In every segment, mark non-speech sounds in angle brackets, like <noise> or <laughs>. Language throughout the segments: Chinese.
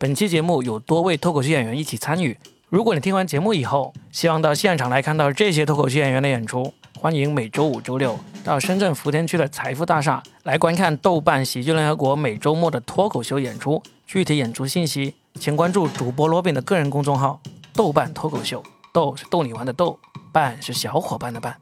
本期节目有多位脱口秀演员一起参与。如果你听完节目以后，希望到现场来看到这些脱口秀演员的演出，欢迎每周五、周六到深圳福田区的财富大厦来观看豆瓣喜剧联合国每周末的脱口秀演出。具体演出信息，请关注主播罗宾的个人公众号“豆瓣脱口秀”。豆是逗你玩的豆，伴是小伙伴的伴。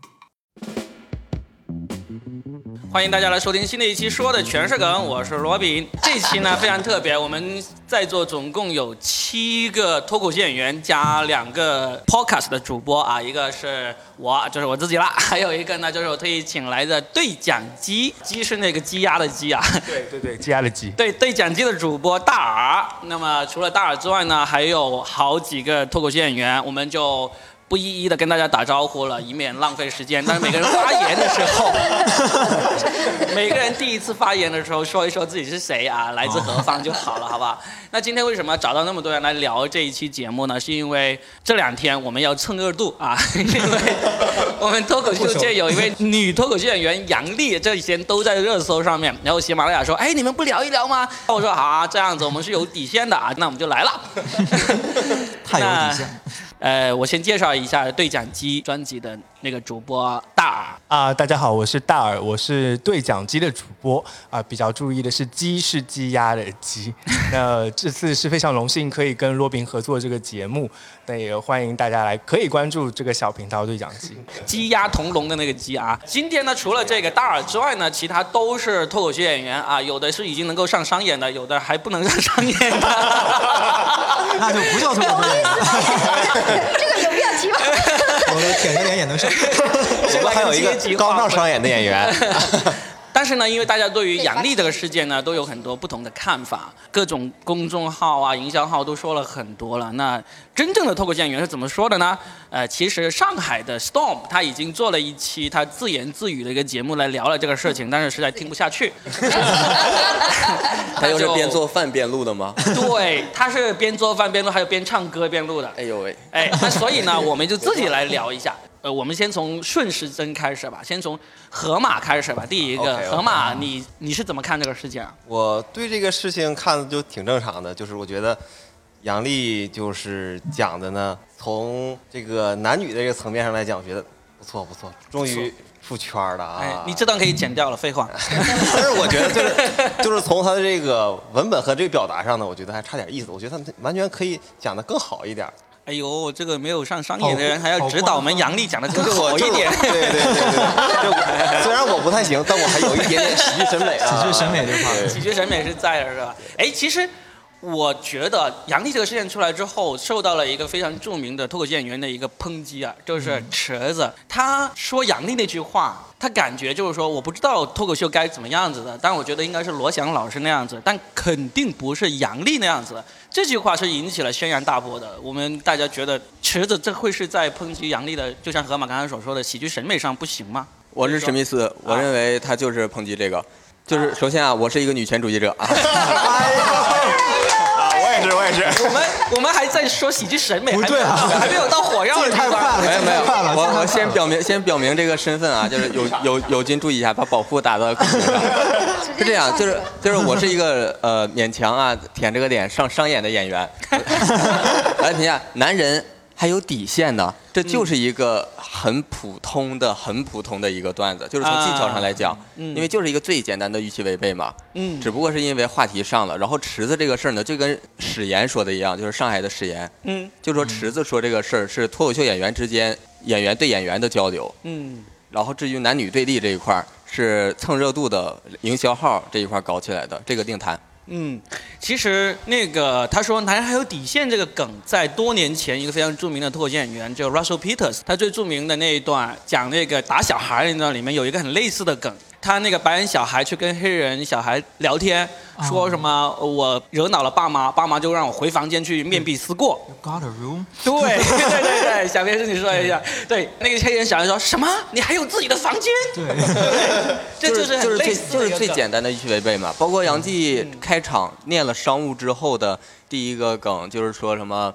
欢迎大家来收听新的一期，说的全是梗，我是罗宾。这期呢非常特别，我们在座总共有七个脱口秀演员加两个 podcast 的主播啊，一个是我，就是我自己啦，<laughs> 还有一个呢就是我特意请来的对讲机，鸡是那个鸡鸭的鸡啊，对对对，鸡鸭的鸡。<laughs> 对对讲机的主播大耳。那么除了大耳之外呢，还有好几个脱口秀演员，我们就。不一一的跟大家打招呼了，以免浪费时间。但是每个人发言的时候，<laughs> 每个人第一次发言的时候说一说自己是谁啊，来自何方就好了，好不好？那今天为什么找到那么多人来聊这一期节目呢？是因为这两天我们要蹭热度啊，<laughs> 因为我们脱口秀界有一位女脱口秀演员杨丽，这几天都在热搜上面。然后喜马拉雅说：“哎，你们不聊一聊吗？”我说：“好啊，这样子我们是有底线的啊，那我们就来了。<laughs> ”太有底线。呃，我先介绍一下对讲机专辑的那个主播大耳啊，大家好，我是大耳，我是对讲机的主播啊。比较注意的是，鸡是鸡鸭的鸡。<laughs> 那这次是非常荣幸可以跟罗宾合作这个节目，那也欢迎大家来，可以关注这个小频道对讲机。鸡鸭同笼的那个鸡啊。今天呢，除了这个大耳之外呢，其他都是脱口秀演员啊，有的是已经能够上商演的，有的还不能上商演的。<laughs> 那就不叫脱口秀演员。<laughs> 这个有必要提吗？我舔着脸也能上。<laughs> 我们还有一个刚上商演的演员。<laughs> 但是呢，因为大家对于杨笠这个事件呢，都有很多不同的看法，各种公众号啊、营销号都说了很多了。那真正的脱口秀演员是怎么说的呢？呃，其实上海的 Storm 他已经做了一期他自言自语的一个节目来聊了这个事情，但是实在听不下去。<laughs> 他又是边做饭边录的吗？对，他是边做饭边录，还有边唱歌边录的。哎呦喂！哎，那所以呢，我们就自己来聊一下。呃，我们先从顺时针开始吧，先从河马开始吧。第一个，河马，你你是怎么看这个事情？啊我对这个事情看的就挺正常的，就是我觉得杨笠就是讲的呢，从这个男女的这个层面上来讲，我觉得不错不错，终于出圈了啊！你这段可以剪掉了，废话。<laughs> 但是我觉得就是就是从他的这个文本和这个表达上呢，我觉得还差点意思。我觉得他完全可以讲的更好一点。哎呦，这个没有上商演的人还要指导我们杨笠讲的更 <laughs> 好一点。对对对对，<laughs> 虽然我不太行，但我还有一点点喜剧审美啊。喜剧审美这块，喜剧审美是在的，是吧？哎，其实我觉得杨笠这个事件出来之后，受到了一个非常著名的脱口秀演员的一个抨击啊，就是池子。他说杨笠那句话，他感觉就是说，我不知道脱口秀该怎么样子的，但我觉得应该是罗翔老师那样子，但肯定不是杨笠那样子。这句话是引起了轩然大波的。我们大家觉得池子这会是在抨击杨笠的，就像河马刚才所说的喜剧审美上不行吗？我是史密斯，我认为他就是抨击这个，就是首先啊，我是一个女权主义者啊。我 <laughs> 也是，<laughs> 我们我们还在说喜剧审美，不对啊，还没有到火药的太快了，没有没有，我我先表明先表明这个身份啊，<laughs> 就是有有有君注意一下，把保护打到。<laughs> 是这样，就是就是我是一个呃勉强啊舔这个脸上商演的演员。来评价男人还有底线呢，这就是一个很普通的、很普通的一个段子，就是从技巧上来讲，因为就是一个最简单的预期违背嘛。嗯。只不过是因为话题上了，然后池子这个事儿呢，就跟史岩说的一样，就是上海的史岩。嗯。就说池子说这个事儿是脱口秀演员之间演员对演员的交流。嗯。然后至于男女对立这一块儿，是蹭热度的营销号这一块搞起来的，这个定谈。嗯，其实那个他说男人还有底线这个梗，在多年前一个非常著名的脱口秀演员叫 Russell Peters，他最著名的那一段讲那个打小孩那段里面有一个很类似的梗。他那个白人小孩去跟黑人小孩聊天，说什么我惹恼了爸妈，爸妈就让我回房间去面壁思过。Got a room？对 <laughs> 对对对，小编是你说一下。对，那个黑人小孩说什么？你还有自己的房间？对，<laughs> 这就是就是最就就是最简单的预期违背嘛。包括杨继开场念了商务之后的第一个梗，就是说什么。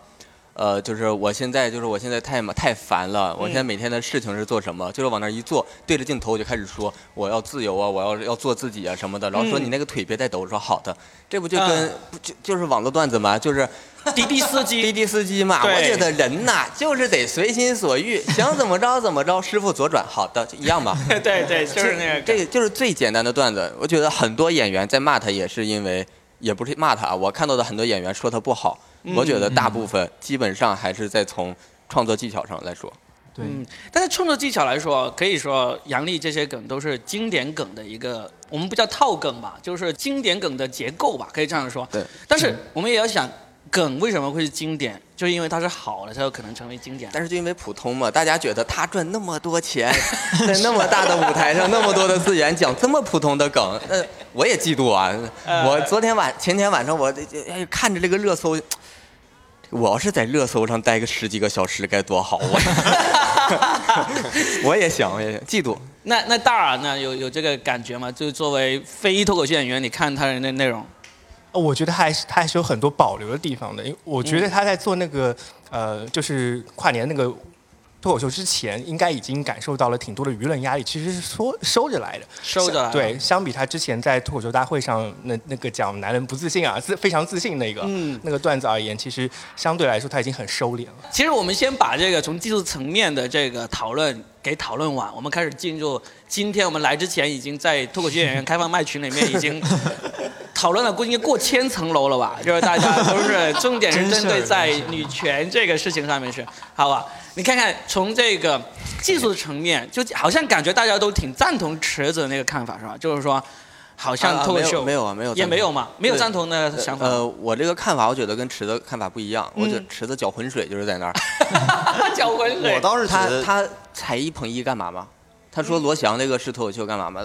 呃，就是我现在就是我现在太嘛太烦了，我现在每天的事情是做什么？就是往那儿一坐，对着镜头我就开始说我要自由啊，我要要做自己啊什么的。然后说嗯你那个腿别再抖，我说好的。这不就跟、不就就是网络段子嘛？就是 <laughs> 滴滴司机，<laughs> 滴滴司机嘛。我觉得人呐就是得随心所欲，<laughs> 想怎么着怎么着。师傅左转，好的，就一样吧。对对，就是那个这个就是最简单的段子。我觉得很多演员在骂他，也是因为，也不是骂他啊，我看到的很多演员说他不好，嗯我觉得大部分基本上还是在从创作技巧上来说。对，嗯，但是创作技巧来说，可以说杨笠这些梗都是经典梗的一个，我们不叫套梗吧，就是经典梗的结构吧，可以这样说。对。但是我们也要想，梗为什么会是经典？就是因为它是好的，才有可能成为经典。但是就因为普通嘛，大家觉得他赚那么多钱，<laughs> 在那么大的舞台上，那么多的资源讲这么普通的梗，呃，我也嫉妒啊。呃我昨天晚前天晚上我哎看着这个热搜。我要是在热搜上待个十几个小时该多好！啊 <laughs> 我也想，我也想嫉妒。那那大耳呢？有有这个感觉吗？就是作为非脱口秀演员，你看他的那内容，呃我觉得还是他还是有很多保留的地方的，因为我觉得他在做那个、呃，就是跨年那个脱口秀之前，应该已经感受到了挺多的舆论压力，其实是收收着来的。收着来的对，相比他之前在脱口秀大会上那那个讲男人不自信啊，自非常自信那个、嗯那个段子而言，其实相对来说他已经很收敛了。其实我们先把这个从技术层面的这个讨论给讨论完，我们开始进入今天我们来之前已经在脱口秀演员开放麦群里面已经 <laughs> 讨论了，估计过千层楼了吧？就是大家都是重点是针对在女权这个事情上面是，好吧？你看看从这个技术层面，就好像感觉大家都挺赞同池子的那个看法是吧？就是说，好像啊脱口秀、没有没有没有也没有嘛，没有赞同的想法。呃，我这个看法，我觉得跟池子看法不一样。我觉得嗯池子搅浑水就是在那儿，<laughs> 搅浑水我。倒是他他踩一捧一干嘛嘛？他说罗翔那个是脱口秀干嘛嘛？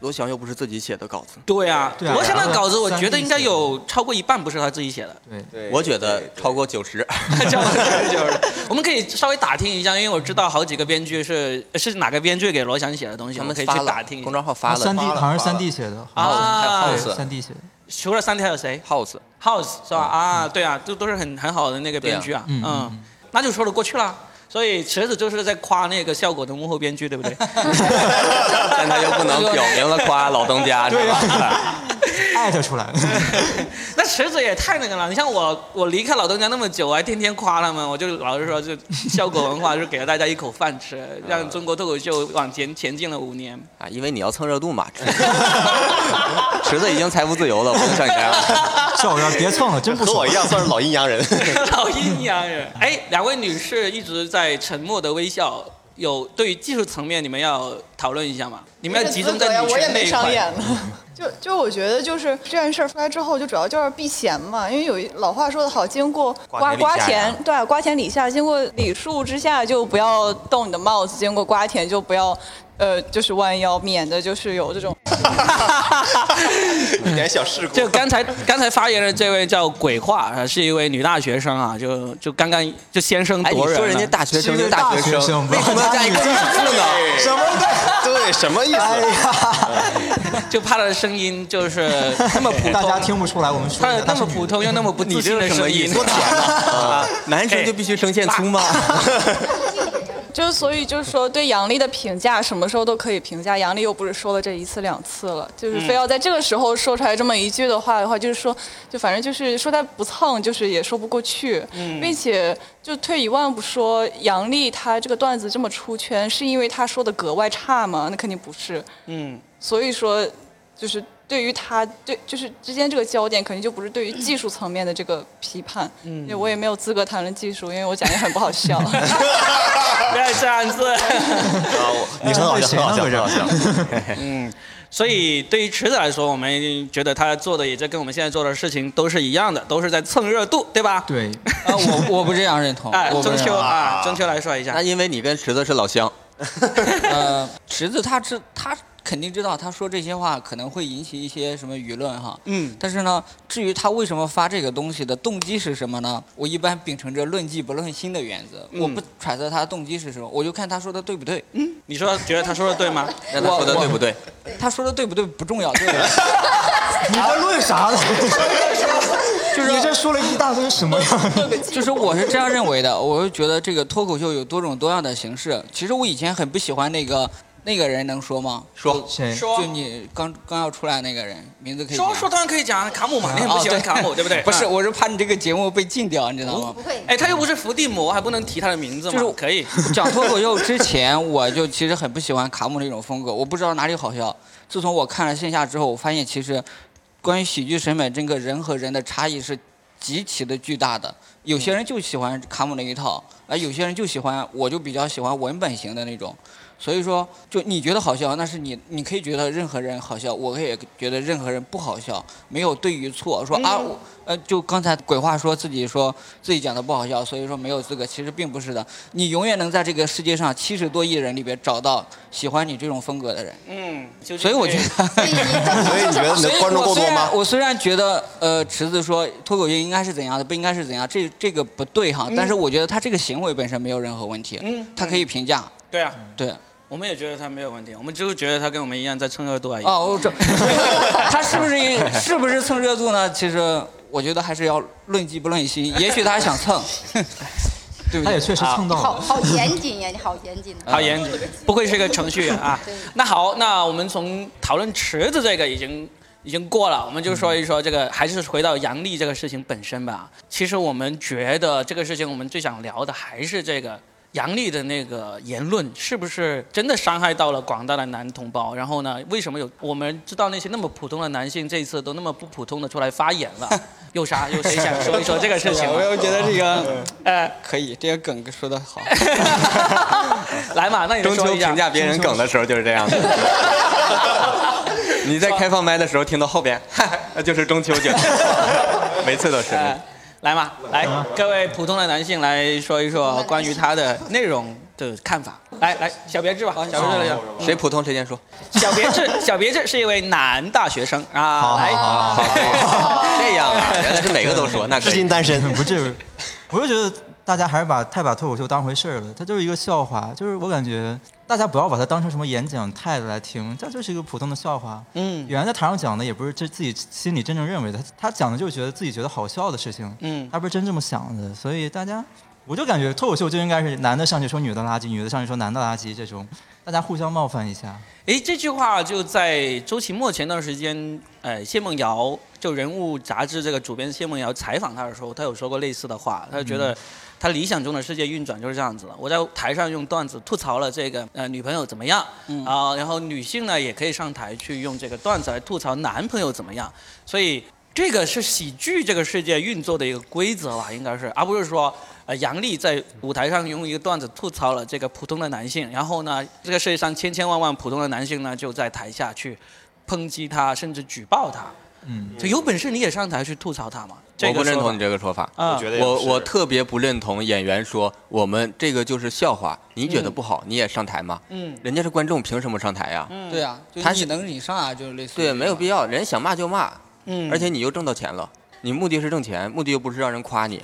罗翔又不是自己写的稿子，对啊，对啊罗翔的稿子我觉得应该有超过一半不是他自己写的。对，我觉得超过九十。叫就是，我们可以稍微打听一下，因为我知道好几个编剧是是哪个编剧给罗翔写的东西，我们可以去打听一下公。众号发了好像是三 D 写的啊三 D 写的，除了三 D 还有谁 House，？House 是吧？啊，对啊，这都是很很好的那个编剧啊，啊嗯嗯嗯，那就说得过去了。所以池子就是在夸那个效果的幕后编剧，对不对？<laughs> 但他又不能表明了夸老东家，是吧？<laughs> 艾特出来。<laughs> 那池子也太那个了。你像我，我离开老东家那么久，我还天天夸他们，我就老是说，就效果文化是给了大家一口饭吃，<laughs> 让中国脱口秀往前前进了五年。啊，因为你要蹭热度嘛。池子已经财富自由了，不能像你这样。笑我要别蹭了，真不爽和我一。样算是老阴阳人。老阴阳人。哎，两位女士一直在沉默的微笑。有对于技术层面，你们要讨论一下吗？你们要集中在女我也没权那一块。上演呢。<laughs> 就就我觉得就是这件事儿出来之后，就主要就是避嫌嘛，因为有一老话说得好，经过瓜瓜田，对，瓜田李下，经过李树之下就不要动你的帽子，经过瓜田就不要，呃，就是弯腰，免得就是有这种。<laughs> 一点小事故。就刚才刚才发言的这位叫鬼话，呃是一位女大学生啊，就就刚刚就先声夺人了。说人家大学生就大 <laughs> 大学生，为什么要加一个字呢？什么对，什么意思？<laughs> 就怕他的声音就是那么普通，大家听不出来，我们说他的那么普通又那么不自信的声音，多甜啊！男生就必须声线粗吗？就是所以就是说对杨笠的评价什么时候都可以评价，杨笠又不是说了这一次两次了，就是非要在这个时候说出来这么一句的话的话，就是说就反正就是说他不蹭，就是也说不过去，并且就退一万步说，杨笠他这个段子这么出圈，是因为他说的格外差吗？那肯定不是，嗯，所以说就是。对于他对就是之间这个焦点，肯定就不是对于技术层面的这个批判。嗯，我也没有资格谈论技术，因为我讲也很不好笑。<laughs> 不要这样子。<laughs> 你很好笑，很好笑，很好笑。<laughs> 嗯，所以对于池子来说，我们觉得他做的也就跟我们现在做的事情都是一样的，都是在蹭热度，对吧？对，啊，我我不这样认同。哎，中秋啊，中秋来说一下那。因为你跟池子是老乡，呃，池子他知他肯定知道，他说这些话可能会引起一些什么舆论哈。嗯，但是呢，至于他为什么发这个东西的动机是什么呢？我一般秉承着论迹不论心的原则，我不揣测他的动机是什么，我就看他说的对不对。嗯你说觉得他说的对吗？那他说的对不对？他说的对不对不重要，对不对？<laughs> 你在论啥呢？<laughs> 就是你这说了一大堆什么呀？<laughs> 就是我是这样认为的，我是觉得这个脱口秀有多种多样的形式。其实我以前很不喜欢那个那个人，能说吗？说谁？说就你刚刚要出来那个人，名字可以说说当然可以讲卡姆嘛，你很不喜欢卡姆，对不对？<laughs> 不是，啊我是怕你这个节目被禁掉，你知道吗？不会，哎，他又不是伏地魔，还不能提他的名字吗？就是可以。<laughs> 讲脱口秀之前，我就其实很不喜欢卡姆那种风格，我不知道哪里好笑。自从我看了线下之后，我发现其实关于喜剧审美，这个人和人的差异是极其的巨大的。有些人就喜欢卡姆那一套，而有些人就喜欢，我就比较喜欢文本型的那种。所以说，就你觉得好笑，那是你，你可以觉得任何人好笑，我可以觉得任何人不好笑，没有对与错。说啊，我呃，就刚才鬼话说自己说自己讲的不好笑，所以说没有资格，其实并不是的。你永远能在这个世界上七十多亿人里边找到喜欢你这种风格的人。嗯，就所以我觉得，所以你到所以你觉得你的观众够多吗？我虽然觉得，呃，池子说脱口秀应该是怎样的，不应该是怎样，这这个不对哈。但是我觉得他这个行为本身没有任何问题，嗯他可以评价。对啊，对，我们也觉得他没有问题，我们就是觉得他跟我们一样在蹭热度而已。哦，我这 <laughs> 他是不是是不是蹭热度呢？其实我觉得还是要论迹不论心，也许他想蹭，<laughs> 对不对？他也确实蹭到了。好好严谨呀，你好严谨啊。好严谨，不愧是个程序员啊。那好，那我们从讨论池子这个已经已经过了，我们就说一说这个，还是回到杨笠这个事情本身吧。其实我们觉得这个事情，我们最想聊的还是这个。杨笠的那个言论是不是真的伤害到了广大的男同胞？然后呢，为什么有我们知道那些那么普通的男性这一次都那么不普通的出来发言了？<laughs> 有啥？有谁想说一说这个事情吗？<laughs> 我又觉得这个呃，可以，这个梗说的好。<laughs> 来嘛，那你中秋说一下评价别人梗的时候就是这样的。你在开放麦的时候听到后边，那就是中秋节，每次都是。呃，来嘛，来，各位普通的男性来说一说关于他的内容的看法。来来，小别致吧，小别致来讲。谁普通谁先说。小别致，<laughs> 小别致是一位男大学生啊，来，<laughs> 这样啊，原来是每个都说，那至今。单身。不至于，<laughs> 我就觉得大家还是把太把脱口秀当回事儿了，它就是一个笑话，就是我感觉大家不要把它当成什么演讲态度来听，这就是一个普通的笑话。嗯演员在台上讲的也不是这自己心里真正认为的，他他讲的就是觉得自己觉得好笑的事情，嗯他不是真这么想的，所以大家。我就感觉脱口秀就应该是男的上去说女的垃圾，女的上去说男的垃圾，这种大家互相冒犯一下。诶，这句话就在周奇墨前段时间，呃，谢梦瑶就人物杂志这个主编谢梦瑶采访他的时候，他有说过类似的话，他就觉得他理想中的世界运转就是这样子的。我在台上用段子吐槽了这个呃女朋友怎么样，啊、然后女性呢也可以上台去用这个段子来吐槽男朋友怎么样，所以这个是喜剧这个世界运作的一个规则吧，应该是，而不是说。呃，杨笠在舞台上用一个段子吐槽了这个普通的男性，然后呢，这个世界上千千万万普通的男性呢，就在台下去抨击他，甚至举报他。嗯，就有本事你也上台去吐槽他嘛？这个我不认同你这个说法。啊，我觉得我我特别不认同演员说我们这个就是笑话，你觉得不好，你也上台吗？嗯人家是观众，凭什么上台呀？嗯，对啊，他是你能你上啊，就是类似对，没有必要。要，人想骂就骂，嗯，而且你又挣到钱了，你目的是挣钱，目的又不是让人夸你。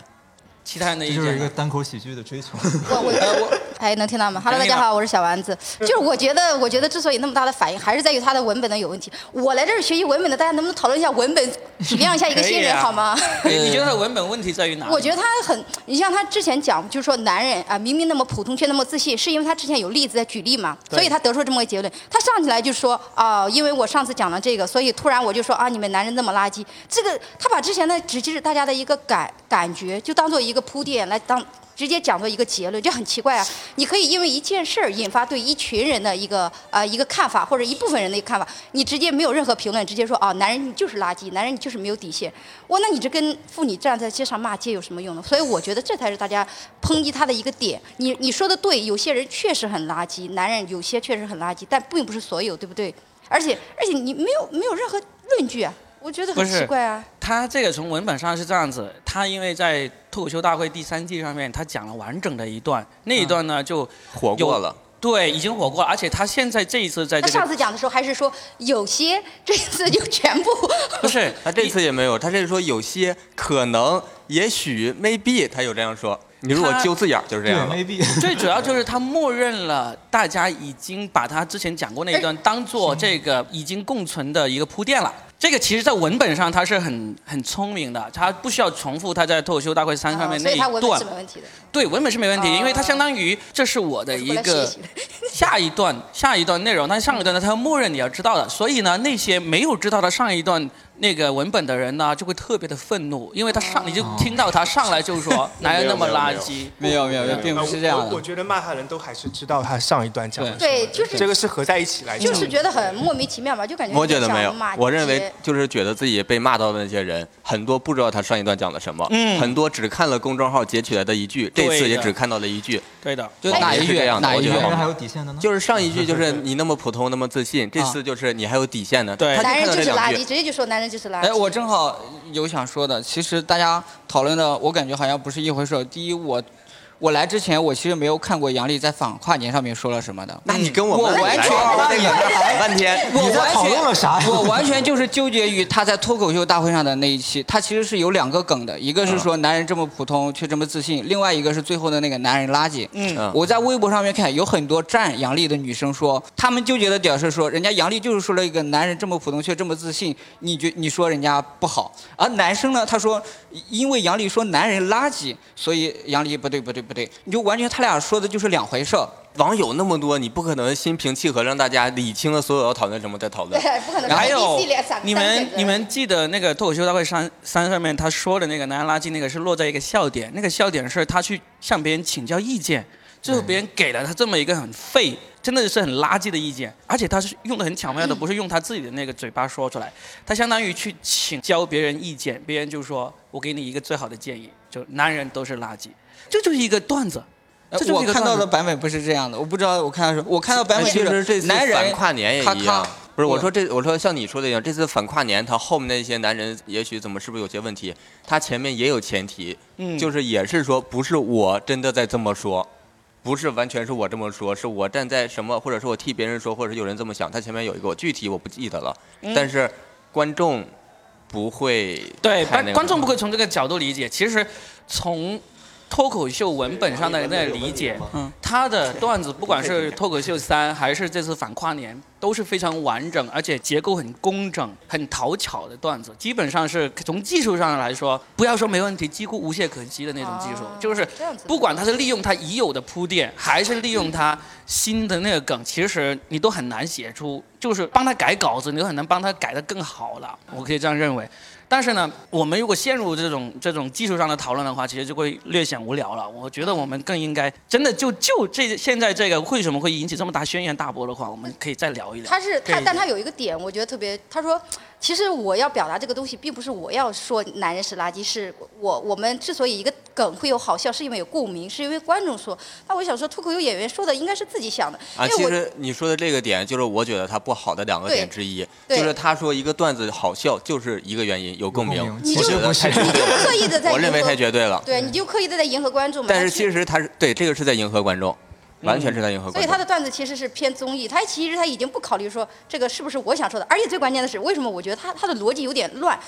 其他人的意这就是一个见，单口喜剧的追求。我我哎，能听到吗？Hello，大家好，我是小丸子。就是我觉得，我觉得之所以那么大的反应，还是在于他的文本的有问题。我来这儿学习文本的，大家能不能讨论一下文本，体谅一下一个新人好吗？<laughs> 哎你觉得他的文本问题在于哪？我觉得他很，你像他之前讲，就是说男人啊，明明那么普通却那么自信，是因为他之前有例子在举例嘛，所以他得出这么个结论。他上起来就说啊、因为我上次讲了这个，所以突然我就说啊，你们男人那么垃圾。这个他把之前的只是大家的一个感感觉，就当做一个铺垫来当。直接讲做一个结论，就很奇怪啊！你可以因为一件事儿引发对一群人的一个呃一个看法，或者一部分人的一个看法，你直接没有任何评论，直接说啊，男人你就是垃圾，男人你就是没有底线。哇，那你这跟妇女站在街上骂街有什么用呢？所以我觉得这才是大家抨击他的一个点。你你说的对，有些人确实很垃圾，男人有些确实很垃圾，但并不是所有，对不对？而且而且你没有没有任何论据啊，我觉得很奇怪啊。他这个从文本上是这样子，他因为在脱口秀大会第三季上面，他讲了完整的一段，那一段呢就火过了，对，已经火过了，而且他现在这一次在他这个上次讲的时候还是说有些，这次就全部。<laughs> 不是他这次也没有，他这是说有些可能、也许、maybe，他有这样说。你如果他揪字眼儿就是这样了。，maybe。<laughs> 最主要就是他默认了大家已经把他之前讲过那一段当做这个已经共存的一个铺垫了。这个其实，在文本上他是很很聪明的，他不需要重复他在脱口秀大会三上面那一啊所以他文本段是。没问题的。对，文本是没问题，哦因为它相当于这是我的一个 <laughs> 下一段下一段内容，但是上一段呢，它默认你要知道的，所以呢，那些没有知道的上一段那个文本的人呢，就会特别的愤怒，因为他上你就听到他上来就说哪有那么垃圾，没有没有，并不是这样我我。觉得骂他人都还是知道他上一段讲的什么对，就是这个是合在一起来讲的。就是觉得很莫名其妙嘛，就感觉我觉得没有，我认为街就是觉得自己被骂到的那些人，很多不知道他上一段讲了什么，嗯。很多只看了公众号截取来的一句，这次也只看到了一句，对的，就哪一句？是这样的哪一句？还有底线的呢？就是上一句就是 <laughs> 你那么普通那么自信，这次就是你还有底线呢，对。他男人看到这两句。就是垃圾，直接就说男人就是垃圾。哎，我正好有想说的，其实大家讨论的，我感觉好像不是一回事。第一，我我来之前，我其实没有看过杨笠在访跨年上面说了什么的。那你跟我们我完全那半天，我完全论了啥呀我完全就是纠结于他在脱口秀大会上的那一期，他其实是有两个梗的，一个是说男人这么普通却这么自信，另外一个是最后的那个男人垃圾。嗯。我在微博上面看，有很多站杨笠的女生说，他们纠结的点是说，人家杨笠就是说了一个男人这么普通却这么自信，你觉你说人家不好，而男生呢，他说因为杨笠说男人垃圾，所以杨笠不对不对不对，你就完全他俩说的就是两回事儿。网友那么多，你不可能心平气和让大家理清了所有要讨论什么再讨论。对，不可能。还有你们你们记得那个脱口秀大会三三上面他说的那个男人垃圾那个是落在一个笑点，那个笑点是他去向别人请教意见，最后别人给了他这么一个很废，真的是很垃圾的意见，而且他是用的很巧妙的，不是用他自己的那个嘴巴说出来，他相当于去请教别人意见，别人就说我给你一个最好的建议，就男人都是垃圾，这就是一个段子。呃这就是我看到的版本不是这样的，我不知道我看到是，我看到版本其就是实这次男人反跨年也一样，不是我说这，我说像你说的一样，这次反跨年，他后面那些男人也许怎么是不是有些问题？他前面也有前提，嗯就是也是说不是我真的在这么说，不是完全是我这么说，是我站在什么，或者是我替别人说，或者是有人这么想。他前面有一个我具体我不记得了，嗯但是观众不会对，观众不会从这个角度理解。其实从脱口秀文本上的那个理解，嗯，他的段子不管是脱口秀三还是这次反跨年，都是非常完整，而且结构很工整、很讨巧的段子。基本上是从技术上来说，不要说没问题，几乎无懈可击的那种技术，哦就是不管他是利用他已有的铺垫，还是利用他新的那个梗，其实你都很难写出，就是帮他改稿子，你都很难帮他改得更好了。我可以这样认为。但是呢，我们如果陷入这种这种技术上的讨论的话，其实就会略显无聊了。我觉得我们更应该真的就就这现在这个为什么会引起这么大轩然大波的话，我们可以再聊一聊。他是他，但他有一个点，我觉得特别。他说，其实我要表达这个东西，并不是我要说男人是垃圾，是我我们之所以一个梗会有好笑，是因为有共鸣，是因为观众说。那我想说，脱口秀演员说的应该是自己想的，啊，其实你说的这个点，就是我觉得他不好的两个点之一，就是他说一个段子好笑，就是一个原因，有共鸣有共。鸣你就我觉得太绝你就，刻意的在我认为迎合太绝对了。对，你就刻意的在迎合观众嘛。但是其实他是对这个是在迎合观众，完全是在迎合。所以他的段子其实是偏综艺，他其实他已经不考虑说这个是不是我想说的，而且最关键的是，为什么我觉得他他的逻辑有点乱？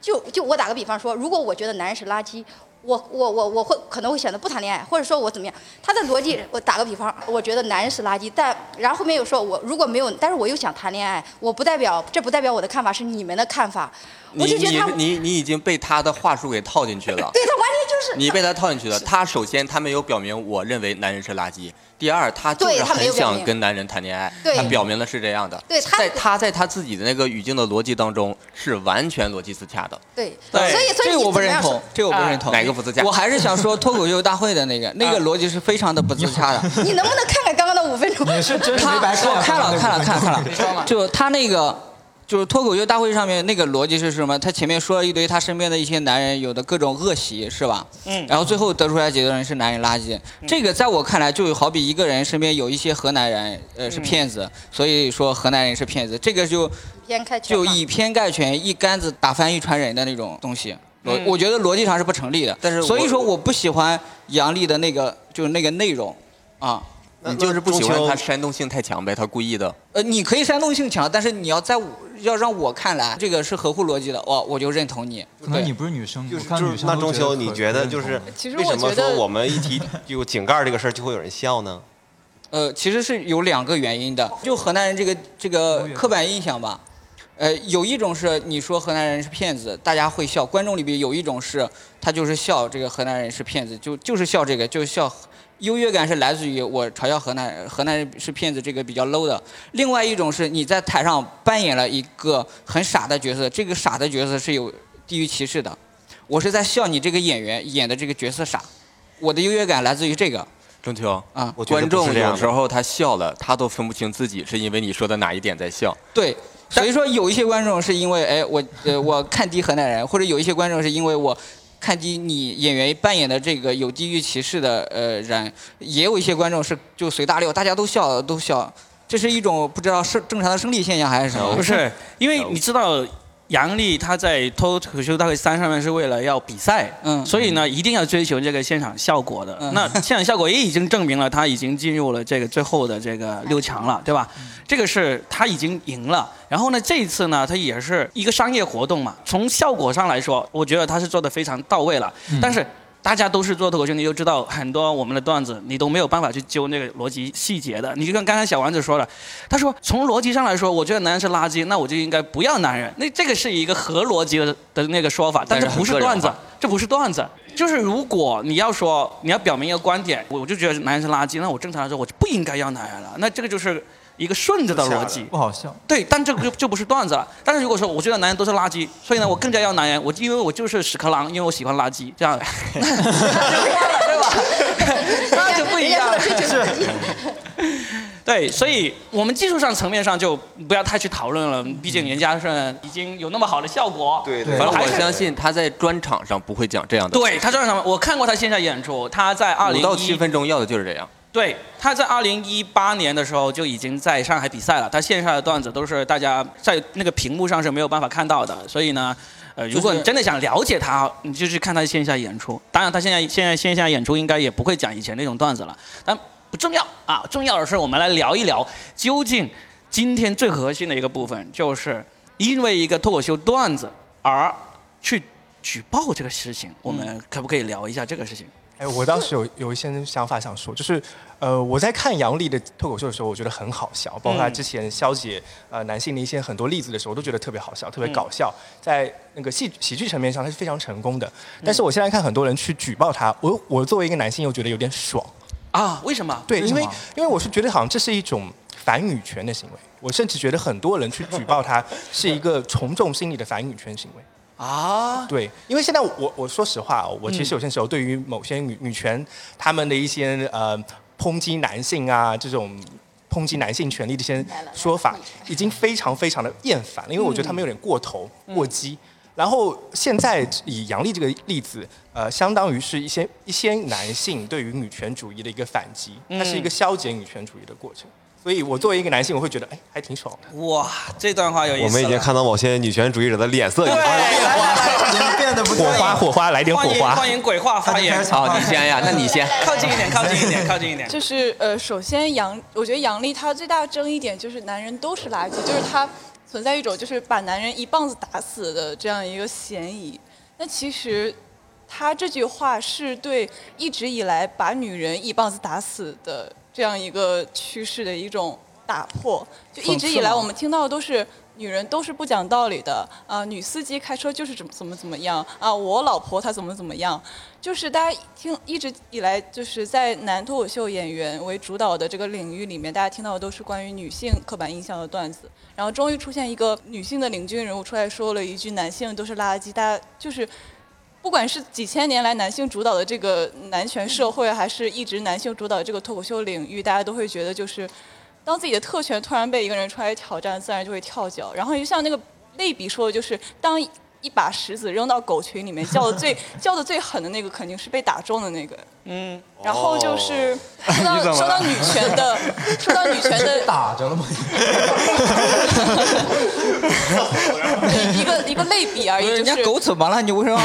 就就我打个比方说，如果我觉得男人是垃圾，我我我我会可能会选择不谈恋爱，或者说我怎么样？他的逻辑，我打个比方，我觉得男人是垃圾，但然后后面又说我如果没有，但是我又想谈恋爱，我不代表这不代表我的看法是你们的看法，我你你就觉得他你你已经被他的话术给套进去了。对他完全就是你被他套进去了。他首先他没有表明我认为男人是垃圾，第二他就是他没有很想跟男人谈恋爱，对他表明了是这样的。对他在他在他自己的那个语境的逻辑当中是完全逻辑自洽的。对，对所以所以这个我不认同，这个我不认同。哪个不自洽我还是想说脱口秀大会的那个，<laughs> 那个逻辑是非常的不自洽的。<laughs> 你能不能看看刚刚的五分钟？你是真没白看看了看了看了看了，就他那个。就是脱口秀大会上面那个逻辑是什么？他前面说了一堆他身边的一些男人有的各种恶习，是吧？嗯然后最后得出来结论是男人垃圾。这个在我看来，就好比一个人身边有一些河南人，呃，是骗子，所以说河南人是骗子。这个就偏开全就以偏概全，一竿子打翻一船人的那种东西。我嗯我觉得逻辑上是不成立的。但是所以说我不喜欢杨笠的那个就是那个内容，啊。你就是不喜欢他煽动性太强呗，他故意的。呃，你可以煽动性强，但是你要在我要让我看来，这个是合乎逻辑的，哇，我就认同你。可能你不是女生，就是就是那中秋你觉得就是其实为什么说我们一提有井盖这个事儿就会有人笑呢？呃，其实是有两个原因的，就河南人这个这个刻板印象吧。呃，有一种是你说河南人是骗子，大家会笑；观众里边有一种是他就是笑这个河南人是骗子，就就是笑这个，就是笑。优越感是来自于我嘲笑河南人，河南人是骗子这个比较 low 的。另外一种是你在台上扮演了一个很傻的角色，这个傻的角色是有地域歧视的。我是在笑你这个演员演的这个角色傻，我的优越感来自于这个。中秋啊，我觉得观众有时候他笑了，他都分不清自己是因为你说的哪一点在笑。对，所以说有一些观众是因为哎我呃我看低河南人，或者有一些观众是因为我看低你演员扮演的这个有地域歧视的呃人，也有一些观众是就随大流，大家都笑都笑，这是一种不知道是正常的生理现象还是什么？不是，因为你知道杨笠他在脱口秀大会三上面是为了要比赛，嗯所以呢一定要追求这个现场效果的。嗯那现场效果也已经证明了他已经进入了这个最后的这个六强了，对吧？这个是他已经赢了。然后呢，这一次呢，他也是一个商业活动嘛，从效果上来说，我觉得他是做的非常到位了。但是大家都是做脱口秀，你就知道很多我们的段子，你都没有办法去揪那个逻辑细节的。你就跟刚才小丸子说了，他说从逻辑上来说，我觉得男人是垃圾，那我就应该不要男人。那这个是一个合逻辑的的那个说法，但这不是段子这不是段子。就是如果你要说你要表明一个观点，我我就觉得男人是垃圾，那我正常来说我就不应该要男人了。那这个就是一个顺着的逻辑。不好笑。对，但这个就 <laughs> 就不是段子了。但是如果说我觉得男人都是垃圾，<laughs> 所以呢，我更加要男人，我因为我就是屎壳郎，因为我喜欢垃圾，这样，<laughs> 对吧？那就不一样了。对，所以我们技术上层面上就不要太去讨论了，毕竟人家是已经有那么好的效果。对对反正我相信他在专场上不会讲这样的。对他专场，我看过他线下演出，他在二零五到七一分钟要的就是这样。对，他在二零一八年的时候就已经在上海比赛了。他线下的段子都是大家在那个屏幕上是没有办法看到的，所以呢，呃，如果你真的想了解他，你就去看他线下演出。当然，他现在现在线下演出应该也不会讲以前那种段子了，但不重要啊。重要的是，我们来聊一聊究竟今天最核心的一个部分，就是因为一个脱口秀段子而去举报这个事情，我们可不可以聊一下这个事情？哎，我当时有有一些想法想说，就是呃，我在看杨笠的脱口秀的时候，我觉得很好笑，包括他之前消解呃男性的一些很多例子的时候，我都觉得特别好笑，特别搞笑，在那个戏喜剧层面上，他是非常成功的。但是我现在看很多人去举报他，我我作为一个男性又觉得有点爽。啊，为什么？对，因为因为我是觉得好像这是一种反女权的行为，我甚至觉得很多人去举报他是一个 <laughs> 从众心理的反女权行为。啊，对，因为现在我我说实话哦，我其实有些时候对于某些女女权他们的一些呃抨击男性啊这种。抨击男性权利的一些说法已经非常非常的厌烦了，因为我觉得他们有点过头、过激。然后现在以杨笠这个例子，呃，相当于是一些一些男性对于女权主义的一个反击，它是一个消解女权主义的过程。所以我作为一个男性，我会觉得哎，还挺爽的。哇，这段话有意思。我们已经看到某些女权主义者的脸色已经变化。已经变得不火花，火花，来点火花。欢迎鬼话发言，好，你先呀，那你先。靠近一点，靠近一点，<laughs> 靠近一点。就是呃，首先杨，我觉得杨笠她最大的争议点就是男人都是垃圾，就是她存在一种就是把男人一棒子打死的这样一个嫌疑。那其实他这句话是对一直以来把女人一棒子打死的这样一个趋势的一种打破。就一直以来我们听到的都是。女人都是不讲道理的啊、女司机开车就是怎么怎么怎么样啊，我老婆她怎么怎么样，就是大家听一直以来就是在男脱口秀演员为主导的这个领域里面，大家听到的都是关于女性刻板印象的段子，然后终于出现一个女性的领军人物出来说了一句“男性都是垃圾”，大家就是。不管是几千年来男性主导的这个男权社会，还是一直男性主导的这个脱口秀领域，大家都会觉得就是，当自己的特权突然被一个人出来挑战，自然就会跳脚。然后就像那个类比说的，就是当一把石子扔到狗群里面，<laughs> 叫的最叫的最狠的那个，肯定是被打中的那个。嗯，然后就是说到说到女权的，说到女权的打着了吗？一个一个类比而已，人家就是狗怎么了？你为什么？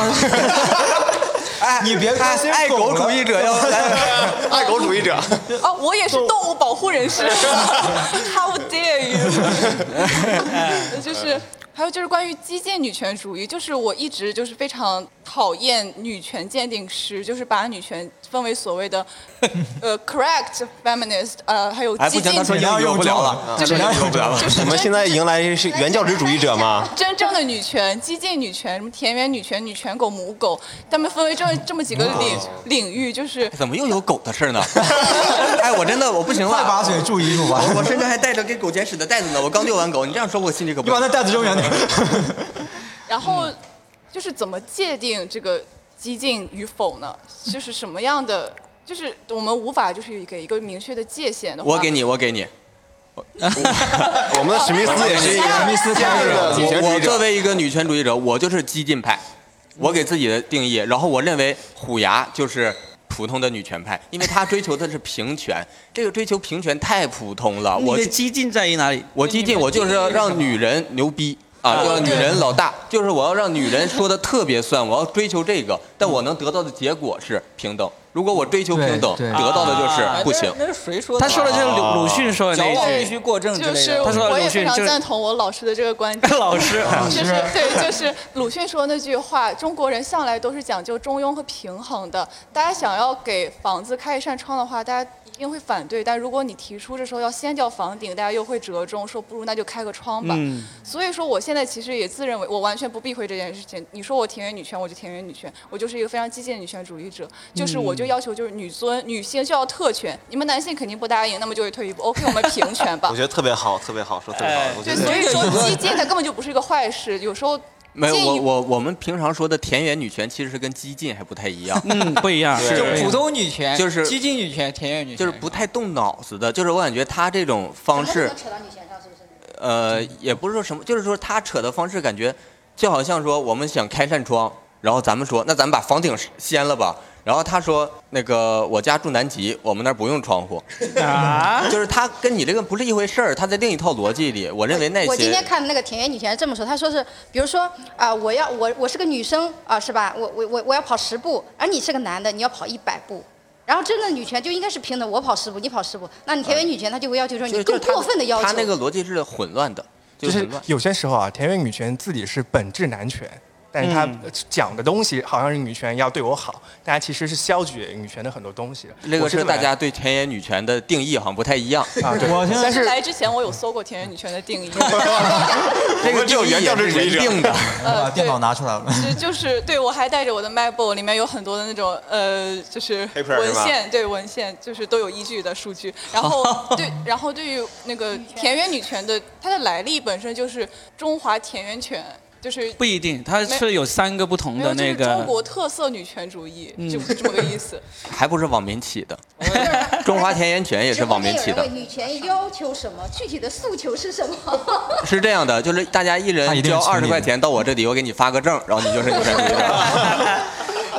你别担心爱狗主义者要爱狗主义者，哦，我也是动物保护人士，<laughs> How dare you？<laughs> 就是还有就是关于激进女权主义，就是我一直就是非常讨厌女权鉴定师，就是把女权分为所谓的 <laughs> 呃 correct feminist，呃还有哎，不行，激进他说英语用不了了，就是用不了了。我们现在迎来是原教旨主义者吗？真正的女权、激进女权、什么田园女权、女权狗、母狗，他们分为这么这么几个领领域，就是怎么又有狗的事儿呢？<laughs> 哎，我真的我不行了，快把嘴注意住吧！我甚至还带着给狗捡屎的袋子呢。我刚遛完狗，你这样说我心里可不。你把那袋子扔远点。然后就是怎么界定这个激进与否呢？就是什么样的，就是我们无法就是给一个明确的界限的话。我给你，我给你。我们的史密斯也是一个史密斯这样的女权主我义者。作为一个女权主义者，我就是激进派，我给自己的定义。然后我认为虎牙就是普通的女权派，因为她追求的是平权。<laughs> 这个追求平权太普通了。我你的激进在于哪里？我激进，我就是要让女人牛逼啊，就让女人老大，就是我要让女人说的特别算，我要追求这个，但我能得到的结果是平等。如果我追求平等，得到的就是不行。那是谁说的？他说的就是鲁鲁迅说的矫枉必那句。须过正之就是类的。他说我也非常赞同我老师的这个观点。<laughs> 老师，就是对，就是鲁迅说的那句话：中国人向来都是讲究中庸和平衡的。大家想要给房子开一扇窗的话，大家一定会反对；但如果你提出这时候要掀掉房顶，大家又会折中，说不如那就开个窗吧。嗯所以说，我现在其实也自认为我完全不避讳这件事情。你说我田园女权，我就田园女权，我就是一个非常激进的女权主义者。就是我就要求就是女尊，女性就要特权。你们男性肯定不答应，那么就会退一步。OK，我们平权吧 <laughs> 我。觉得特别好，特别好，说得特别好哎。对，我觉得所以说激进它根本就不是一个坏事。有时候没有，我我我们平常说的田园女权其实是跟激进还不太一样。嗯，<laughs> 不一样，对是普通女权就是激进女权、田园女权，就是不太动脑子的，就是我感觉他这种方式，扯到女权上是不是？呃，也不是说什么，就是说他扯的方式感觉就好像说我们想开扇窗，然后咱们说那咱们把房顶掀了吧，然后他说那个我家住南极，我们那儿不用窗户，啊，<laughs> 就是他跟你这个不是一回事儿，他在另一套逻辑里，我认为那我今天看的那个田园女权这么说，他说是，比如说啊、我要我我是个女生啊、是吧？我我我我要跑十步，而你是个男的，你要跑一百步。然后真正的女权就应该是平等，我跑十步，你跑十步。那你田园女权，她就会要求说你更过分的要求。他那个逻辑是混乱的，就是。有些时候啊，田园女权自己是本质男权，但是她嗯讲的东西好像是女权要对我好，大家其实是消解女权的很多东西的。这个是大家对田园女权的定义好像不太一样，啊，对我现在但是来之前我有搜过田园女权的定义，<laughs> <laughs> 这个只有原教旨主定义也是人定的。呃把，电脑拿出来了。就就是对我还带着我的 MacBook，里面有很多的那种呃，就是文献，对文献就是都有依据的数据。然后 <laughs> 对，然后对于那个田园女权的，它的来历本身就是中华田园犬，就是不一定，它是有三个不同的那个中国特色女权主义，就是这么个意思。<laughs> 还不是网民起的，<laughs> 中华田园犬也是网民起的有人问。女权要求什么？具体的诉求是什么？<laughs> 是这样的，就是大家一人交二十块钱到我这里，我给你发个证，然后你就是女权主义者，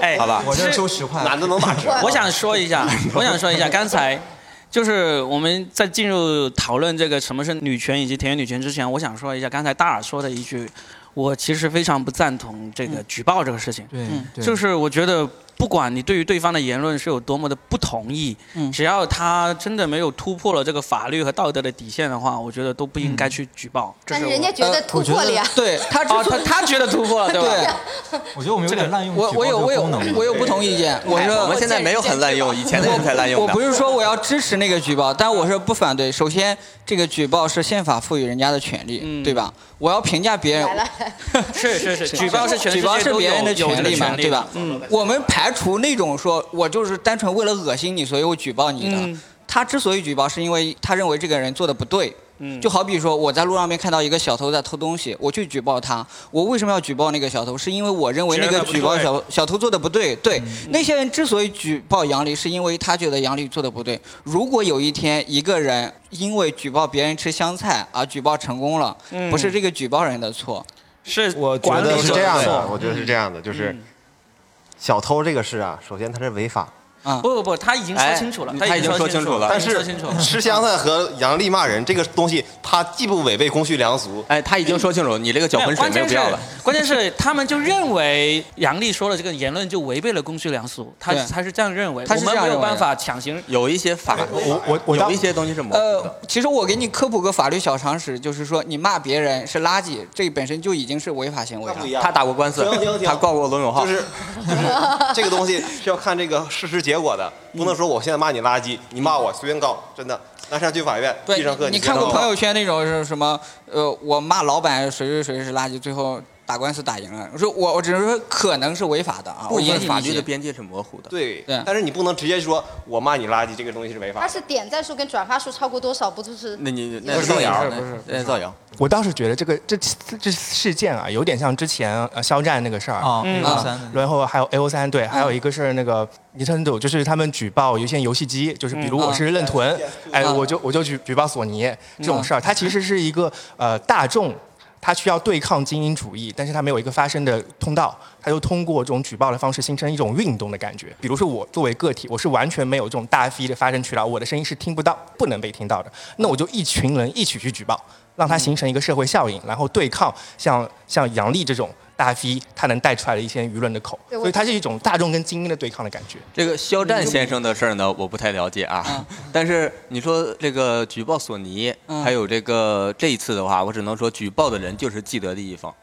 哎，好吧？我这收十块。懒得能打折。我想说一下，我想说一下，刚才就是我们在进入讨论这个什么是女权以及田园女权之前，我想说一下刚才大耳说的一句，我其实非常不赞同这个举报这个事情。就是我觉得，不管你对于对方的言论是有多么的不同意，嗯只要他真的没有突破了这个法律和道德的底线的话，我觉得都不应该去举报。这但是我人家觉得 <laughs> 突破了呀。对他哦，他他觉得突破了，对吧？对，<laughs> 我觉得我们有点滥用我我有我有我有不同意见，我哎说我们现在没有很滥用，以前的人才滥用 <laughs> 的我不。是说我要支持那个举报，但我是不反对。首先，这个举报是宪法赋予人家的权利，嗯对吧？我要评价别人 <laughs> 是是是，举报是举报是别人的权利嘛，对吧？嗯，我们排除那种说我就是单纯为了恶心你，所以我举报你的。嗯他之所以举报，是因为他认为这个人做的不对。嗯就好比说我在路上面看到一个小偷在偷东西，我去举报他。我为什么要举报那个小偷？是因为我认为那个举报小小偷做的不对。对，那些人之所以举报杨笠，是因为他觉得杨笠做的不对。如果有一天一个人因为举报别人吃香菜而举报成功了，嗯不是这个举报人的错。是我觉得管理是这样的，我觉得是这样的，就是嗯小偷这个事啊，首先它是违法，啊不不不，他已经说清楚了，哎他已经说清楚了但是说清楚了。吃香菜和杨丽骂人这个东西，他既不违背公序良俗，哎，他已经说清楚，你这个搅浑水没有必要了。关键是他们就认为杨丽说了这个言论就违背了公序良俗，他他是这样认为，他是我们没有办法强行。有一些法，我我我有一些东西是模糊的呃。，其实我给你科普个法律小常识，就是说你骂别人是垃圾，这本身就已经是违法行为了。样他打过官司他告过罗永浩就。是就是这个东西是要看这个事实结果的，不能说我现在骂你垃圾，你骂我随便告，真的，那上去法院，对地上课，你看过朋友圈那种是什么？呃，我骂老板谁谁谁是垃圾，最后打官司打赢了。我说我我只是说可能是违法的啊，部我严分法律的。边界是模糊的。对对，但是你不能直接说我骂你垃圾，这个东西是违法的。他是点赞数跟转发数超过多少，不就是？那你那是是造谣，不是那是造谣。我倒是觉得这个这这事件啊，有点像之前呃肖战那个事儿。啊，然后还有 A O 三对，还有一个是那个 Nintendo，就是他们举报有一些游戏机，就是比如我是任屯，哎，嗯我就我就举举报索尼这种事儿，它其实是一个呃大众。他需要对抗精英主义，但是他没有一个发声的通道，他就通过这种举报的方式形成一种运动的感觉。比如说我作为个体，我是完全没有这种大 V 的发声渠道，我的声音是听不到、不能被听到的，那我就一群人一起去举报，让它形成一个社会效应，然后对抗像像杨笠这种大 V 他能带出来的一些舆论的口，所以它是一种大众跟精英的对抗的感觉。这个肖战先生的事儿呢，我不太了解啊。<laughs> 但是你说这个举报索尼，嗯还有这个这一次的话，我只能说举报的人就是既得利益方。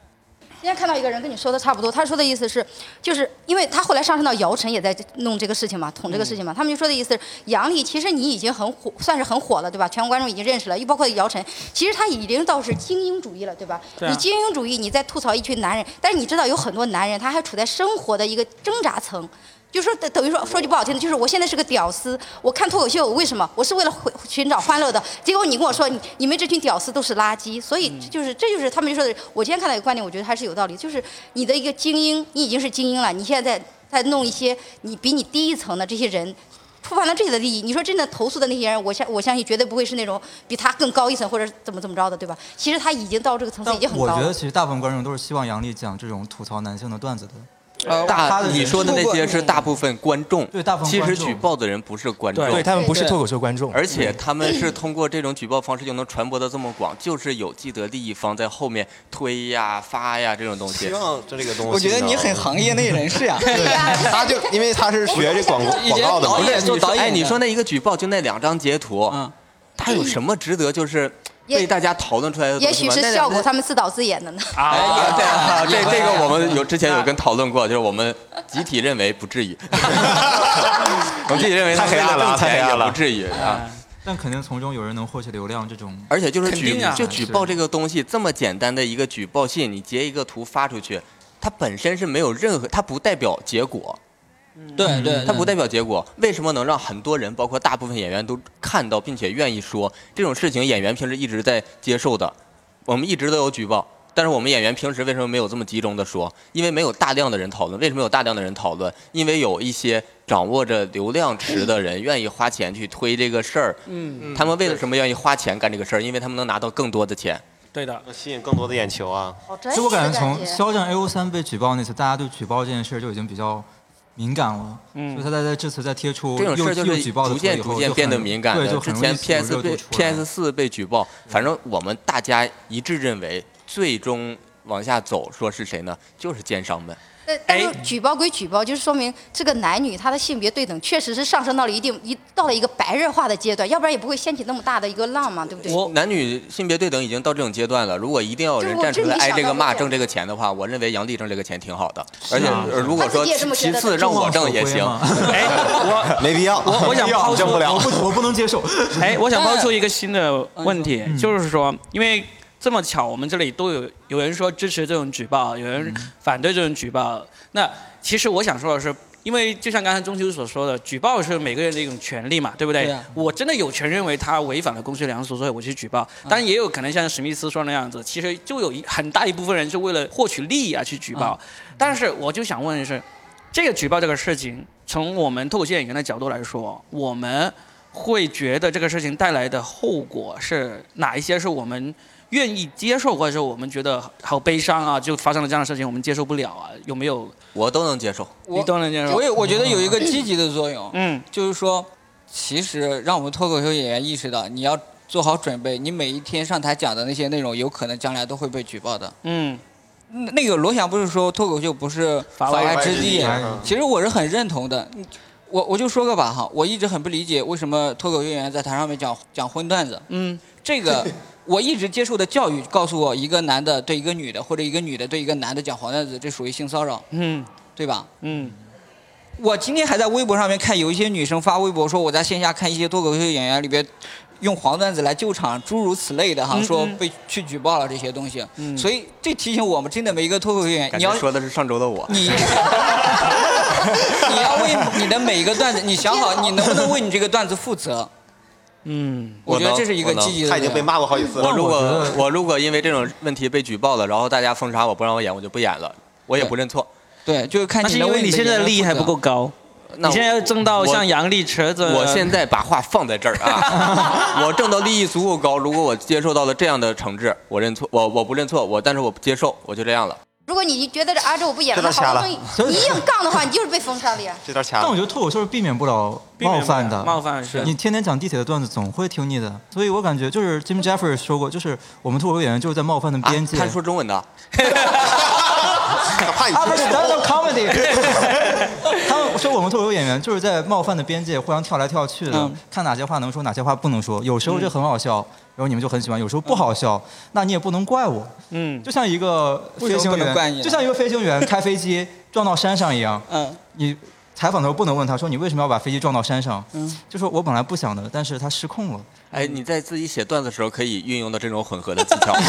今天看到一个人跟你说的差不多，他说的意思是，就是因为他后来上升到姚晨也在弄这个事情嘛，捅这个事情嘛，他们就说的意思是，杨笠其实你已经很火，算是很火了，对吧？全国观众已经认识了，又包括姚晨，其实他已经到是精英主义了，对吧？对啊你精英主义，你在吐槽一群男人，但是你知道有很多男人他还处在生活的一个挣扎层。就说等等于说说句不好听的，就是我现在是个屌丝，我看脱口秀为什么？我是为了回寻找欢乐的。结果你跟我说你你们这群屌丝都是垃圾，所以就是这就是他们就说的。我今天看到一个观点，我觉得还是有道理，就是你的一个精英，你已经是精英了，你现在在在弄一些你比你低一层的这些人。触犯了自己的利益，你说真的投诉的那些人，我相我相信绝对不会是那种比他更高一层或者怎么怎么着的，对吧？其实他已经到这个层次已经很高了。我觉得其实大部分观众都是希望杨笠讲这种吐槽男性的段子的。呃大你说的那些是大部分观众，对大部分其实举报的人不是观众，对他们不是脱口秀观众，而且他们是通过这种举报方式就能传播的这么广，就是有既得利益方在后面推呀、发呀这种东西希。望这个东西，我觉得你很行业内人士 <laughs> 呀。<laughs> 他就因为他是学这广告以前广告的嘛导，演做导演的你说那一个举报就那两张截图，嗯他有什么值得就是也被大家讨论出来的也许是效果他们自导自演的呢。啊，对啊，这这个我们有之前有啊跟讨论过，<laughs> 就是我们集体认为不至于，<laughs> <laughs> 我们集体认为他太黑暗了挣钱也太黑暗了。不至于啊。但肯定从中有人能获取流量，这种而且就是举就举报这个东西这么简单的一个举报信，你截一个图发出去，它本身是没有任何，它不代表结果，对对，它不代表结果。为什么能让很多人，包括大部分演员都看到并且愿意说这种事情？演员平时一直在接受的，我们一直都有举报。但是我们演员平时为什么没有这么集中的说？因为没有大量的人讨论。为什么有大量的人讨论？因为有一些掌握着流量池的人愿意花钱去推这个事儿。嗯，他们为了什么愿意花钱干这个事儿？因为他们能拿到更多的钱。对的。吸引更多的眼球啊。好其实我感觉从肖战 A O 三被举报那次，大家对举报这件事就已经比较敏感了。嗯所以他在在这次在贴出这种事儿就是逐渐逐渐变得敏感对，的。就之前 PS 被被 PS 四被举报，反正我们大家一致认为，最终往下走，说是谁呢？就是奸商们。但但是哎举报归举报，就是说明这个男女他的性别对等确实是上升到了一定一到了一个白热化的阶段，要不然也不会掀起那么大的一个浪嘛，对不对？我男女性别对等已经到这种阶段了。如果一定要有人站出来挨这个骂挣这个钱的话，我认为杨笠挣这个钱挺好的。而且如果说其次让我挣也行。<laughs> 哎，我没必要，我我想抛出挣不了我。不我不能接受。哎，我想抛出一个新的问题，嗯就是说，因为这么巧，我们这里都有有人说支持这种举报，有人反对这种举报。那其实我想说的是，因为就像刚才钟秋所说的，举报是每个人的一种权利嘛，对不对？对啊我真的有权认为他违反了公序良俗，所以我去举报。嗯当然也有可能像史密斯说那样子，其实就有一很大一部分人是为了获取利益而去举报。但是我就想问的是，这个举报这个事情，从我们脱口秀演员的角度来说，我们会觉得这个事情带来的后果是哪一些是我们愿意接受，或者说我们觉得好悲伤啊，就发生了这样的事情，我们接受不了啊？有没有？我都能接受。你都能接受？我也我觉得有一个积极的作用，嗯，就是说，其实让我们脱口秀演员意识到，你要做好准备，你每一天上台讲的那些内容，有可能将来都会被举报的。嗯，那那个罗翔不是说脱口秀不是法外之地嗯，其实我是很认同的。我我就说个吧哈，我一直很不理解为什么脱口秀演员在台上面讲讲荤段子。嗯，这个 <laughs> 我一直接受的教育告诉我，一个男的对一个女的，或者一个女的对一个男的讲黄段子，这属于性骚扰，嗯对吧？嗯，我今天还在微博上面看有一些女生发微博说我在线下看一些脱口秀演员里边用黄段子来救场，诸如此类的哈，嗯说嗯被去举报了这些东西。嗯所以这提醒我们，真的每一个脱口秀演员，你要说的是上周的我。你 <laughs> 你要为你的每一个段子，你想好你能不能为你这个段子负责？嗯，我觉得这是一个积极的。他已经被骂过好几次了。我如果我如果因为这种问题被举报了，然后大家封杀我不让我演，我就不演了，我也不认错。对，就是看那是因为你现在的利益还不够高，那你现在要挣到像杨笠、池子，我现在把话放在这儿啊，<laughs> 我挣到利益足够高，如果我接受到了这样的惩治，我认错，我我不认错，我但是我不接受，我就这样了。如果你觉得这阿周不演了，好不容易你硬杠的话，你就是被封杀了呀。这段掐了。但我觉得脱口秀是避免不了冒犯的，冒犯是你天天讲地铁的段子，总会听腻的。所以我感觉就是 Jim Jeffries 说过，就是我们脱口秀演员就是在冒犯的啊边界。他是说中文的，<laughs> 怕你啊，不是 stand up comedy。<laughs> <laughs> <laughs> 他们说我们脱口秀演员就是在冒犯的边界互相跳来跳去的，嗯看哪些话能说，哪些话不能说。有时候这很好笑，然后你们就很喜欢；有时候不好笑，那你也不能怪我。嗯，就像一个飞行员，不能怪你呢就像一个飞行员开飞机撞到山上一样。嗯，你采访的时候不能问他说你为什么要把飞机撞到山上？嗯，就说我本来不想的，但是他失控了。哎，你在自己写段子的时候可以运用到这种混合的技巧。<laughs>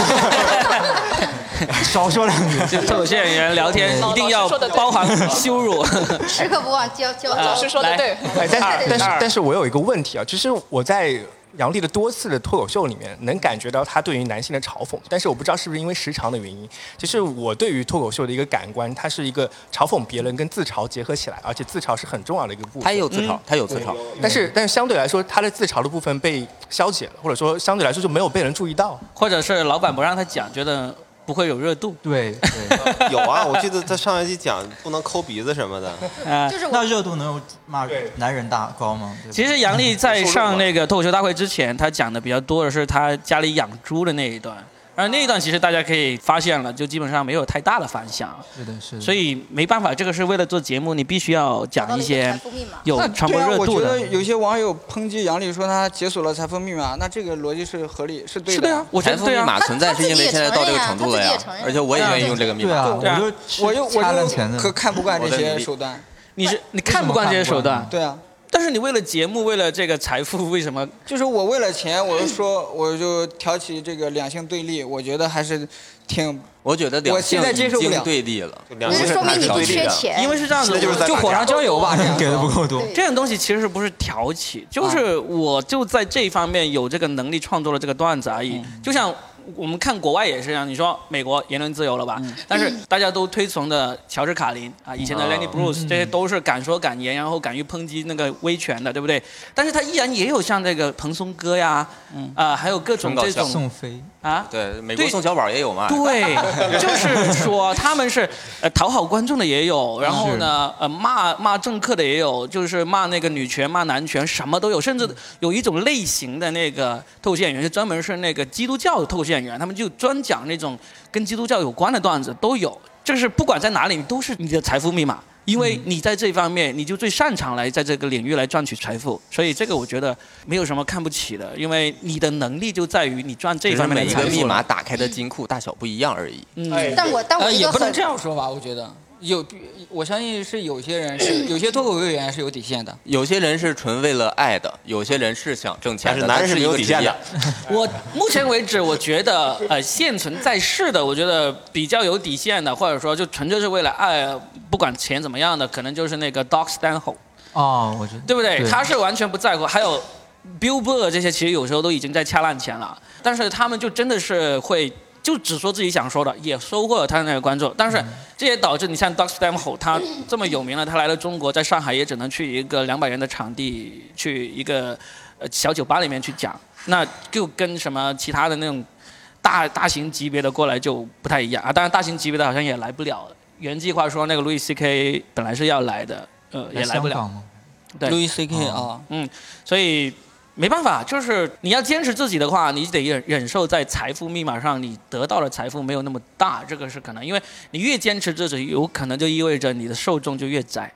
<laughs> 少说两句。<laughs> 就脱口秀演员聊天一定要包含羞辱。<laughs> 时刻不忘教教啊老师说的对。哎，但二是但是但是我有一个问题啊，就是我在杨笠的多次的脱口秀里面，能感觉到他对于男性的嘲讽，但是我不知道是不是因为时长的原因，就是我对于脱口秀的一个感官，它是一个嘲讽别人跟自嘲结合起来，而且自嘲是很重要的一个部分。他也有自嘲，他有自嘲。但是但是相对来说，他的自嘲的部分被消解了，或者说相对来说就没有被人注意到。或者是老板不让他讲，觉得不会有热度。对对，<laughs> 有啊，我记得他上一期讲不能抠鼻子什么的。啊、就是那热度能有骂男人大高吗？其实杨笠在上那个脱口秀大会之前，他讲的比较多的是他家里养猪的那一段，而那一段其实大家可以发现了，就基本上没有太大的反响，是的，是的。所以没办法，这个是为了做节目，你必须要讲一些财富密码。有那传播热度的我觉得。有些网友抨击杨笠说他解锁了财富密码，那这个逻辑是合理，是对的。是的呀，我觉财富密得对啊。码存在是因为现在到这个程度了呀而且我也愿意用这个密码。对啊，我就我就掐我就烂钱的。可看不惯这些手段。你是你看不惯这些手段，对啊，但是你为了节目，为了这个财富，<laughs> 为什么？就是我为了钱，我就说 <laughs> 我就挑起这个两性对立，我觉得还是挺我觉得两我现性已经在接受不了对立了。那就两性就说明你不。缺钱。因为是这样子，就就火上浇油吧，<laughs> 这样给的不够多。这种东西其实不是挑起，就是我就在这一方面有这个能力创作了这个段子而已。就像我们看国外也是这样，你说美国言论自由了吧？但是大家都推崇的乔治卡林啊，以前的 Lenny Bruce，这些都是敢说敢言，然后敢于抨击那个威权的，对不对？但是他依然也有像这个蓬松哥呀，啊，还有各种这种宋飞，啊。对，美国对。宋小宝也有嘛。对，<laughs> 就是说他们是呃讨好观众的也有，然后呢呃骂骂政客的也有，就是骂那个女权、骂男权，什么都有，甚至有一种类型的那个脱口秀演员是专门是那个基督教的脱口秀演员，他们就专讲那种跟基督教有关的段子都有，就是不管在哪里，都是你的财富密码。因为你在这方面，你就最擅长来在这个领域来赚取财富，所以这个我觉得没有什么看不起的，因为你的能力就在于你赚这方面每一个密的财富。了码打开的金库大小不一样而已。嗯，但我但我呃，也不能这样说吧，我觉得有，我相信是有些人是有些脱口秀演员是有底线的。有些人是纯为了爱的，有些人是想挣钱的，但是男人是是没有底线的。<laughs> 我目前为止，我觉得呃现存在世的，我觉得比较有底线的，或者说就纯粹是为了爱，不管钱怎么样的，可能就是那个 Doc Stanhope，哦，我觉得对不对？对他是完全不在乎。还有 Billboard 这些，其实有时候都已经在掐烂钱了，但是他们就真的是会。就只说自己想说的，也收获了他的那个观众，但是这也导致你像 Doc Stanhope，他这么有名了，他来了中国，在上海也只能去一个两百人的场地，去一个呃小酒吧里面去讲，那就跟什么其他的那种大大型级别的过来就不太一样。啊。当然，大型级别的好像也来不了。原计划说那个路易 C K 本来是要来的，呃，也来不了。对，路易 C K 啊，嗯，所以没办法，就是你要坚持自己的话，你得忍忍受在财富密码上你得到的财富没有那么大，这个是可能，因为你越坚持自己，有可能就意味着你的受众就越窄。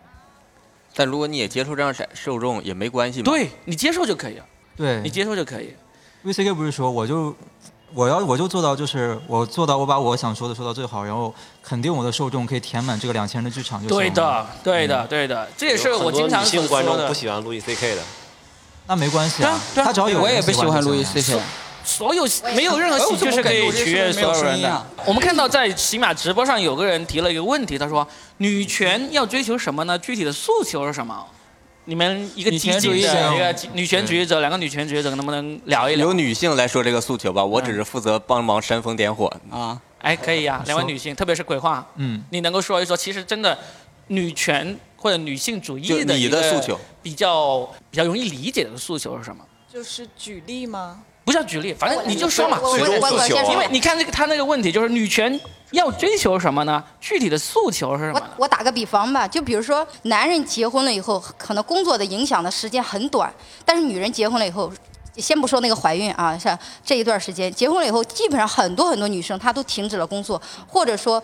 但如果你也接受这样窄受众也没关系嘛。对你接受就可以了，对你接受就可以。，VCK 不是说我就我要我就做到就是我做到我把我想说的说到最好，然后肯定我的受众可以填满这个两千人的剧场就行了。对的，对的，对的，这也是我经常有很多女性观众不。喜欢路易 C K 的，那没关系啊对啊，对啊他只要有我也不喜欢路易就行 C K。所有没有任何喜剧是可以取悦所有人的。我们看到在喜马直播上有个人提了一个问题，他说：“女权要追求什么呢？具体的诉求是什么？”你们一个激女权主义者一个女权主义者，两个女权主义者能不能聊一聊由？女性来说这个诉求吧，我只是负责帮忙煽风点火。啊，哎，可以呀，两位女性，特别是鬼话，嗯，你能够说一说，其实真的女权或者女性主义的你的诉求比较比较容易理解的诉求是什么？就是举例吗？不叫举例，反正你就说嘛。最终诉求啊先说因为你看这个他那个问题，就是女权要追求什么呢？具体的诉求是什么我？我打个比方吧，就比如说男人结婚了以后，可能工作的影响的时间很短，但是女人结婚了以后，先不说那个怀孕啊，像这一段时间结婚了以后，基本上很多很多女生她都停止了工作，或者说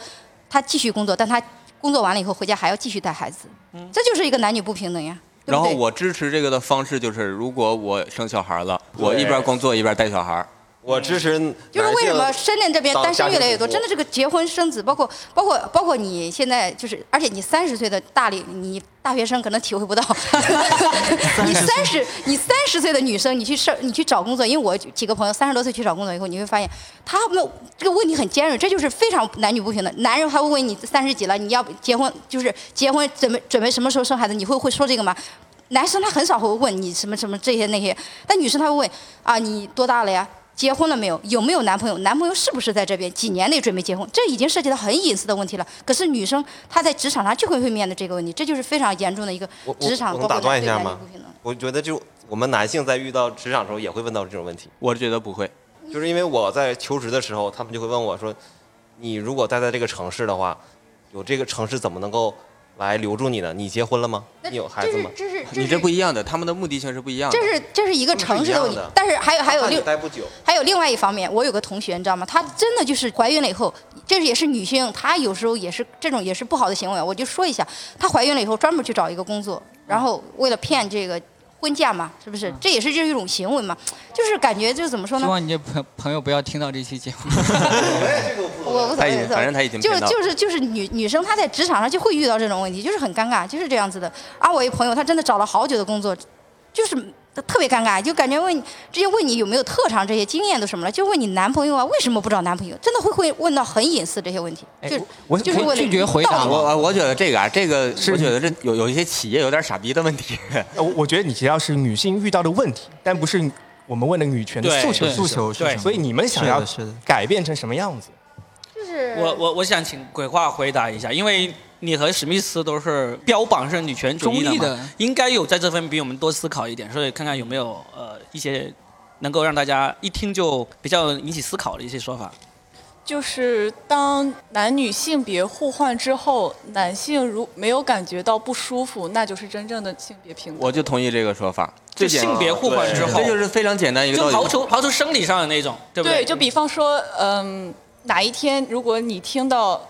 她继续工作，但她工作完了以后回家还要继续带孩子，这就是一个男女不平等呀。对不对然后我支持这个的方式就是，如果我生小孩了，我一边工作一边带小孩。我支持就是为什么深圳这边单身越来越多？真的这个结婚生子，包括包括包括你现在就是，而且你三十岁的大龄，你大学生可能体会不到。<laughs> 你三十你三十岁的女生，你去上你去找工作，因为我几个朋友三十多岁去找工作以后，你会发现他们这个问题很尖锐，这就是非常男女不平等。男人还会问你三十几了，你要结婚，就是结婚准备准备什么时候生孩子？你会会说这个吗？男生他很少会问你什么什么这些那些，但女生他会问啊，你多大了呀？结婚了没有？有没有男朋友？男朋友是不是在这边？几年内准备结婚？这已经涉及到很隐私的问题了。可是女生她在职场上就会会面对这个问题，这就是非常严重的一个我我职场我能打断一下吗。我觉得就我们男性在遇到职场的时候也会问到这种问题，我觉得不会，就是因为我在求职的时候，他们就会问我说，你如果待在这个城市的话，有这个城市怎么能够来留住你的？你结婚了吗？你有孩子吗？这是你这不一样的，他们的目的性是不一样的这。是这是一个城市的问题但是还有还有另待不久，还有另外一方面，我有个同学，你知道吗？她真的就是怀孕了以后，这也是女性，她有时候也是这种也是不好的行为。我就说一下，她怀孕了以后专门去找一个工作，然后为了骗这个婚嫁嘛，是不是？这也是这一种行为嘛，就是感觉就怎么说呢？希望你这朋朋友不要听到这期节目。<laughs> 我无所谓他已经，反正他已经就是就是就是女女生她在职场上就会遇到这种问题，就是很尴尬，就是这样子的。而我一朋友，她真的找了好久的工作，就是特别尴尬，就感觉问你直接问你有没有特长这些经验都什么了，就问你男朋友啊，为什么不找男朋友？真的会会问到很隐私这些问题，哎就我我就是为了拒绝回答我我我觉得这个啊，这个是我觉得这有有一些企业有点傻逼的问题。呃我我觉得你提到是女性遇到的问题，但不是我们问的女权的诉求诉求对求是什么所以你们想要的是改变成什么样子？就是我我我想请鬼话回答一下，因为你和史密斯都是标榜是女权主义的应该有在这方面比我们多思考一点，所以看看有没有呃一些能够让大家一听就比较引起思考的一些说法。就是当男女性别互换之后，男性如没有感觉到不舒服，那就是真正的性别平等。我就同意这个说法。就性别互换之后这，就是非常简单一个道理。就刨除刨除生理上的那种，对不对？就比方说，嗯，哪一天如果你听到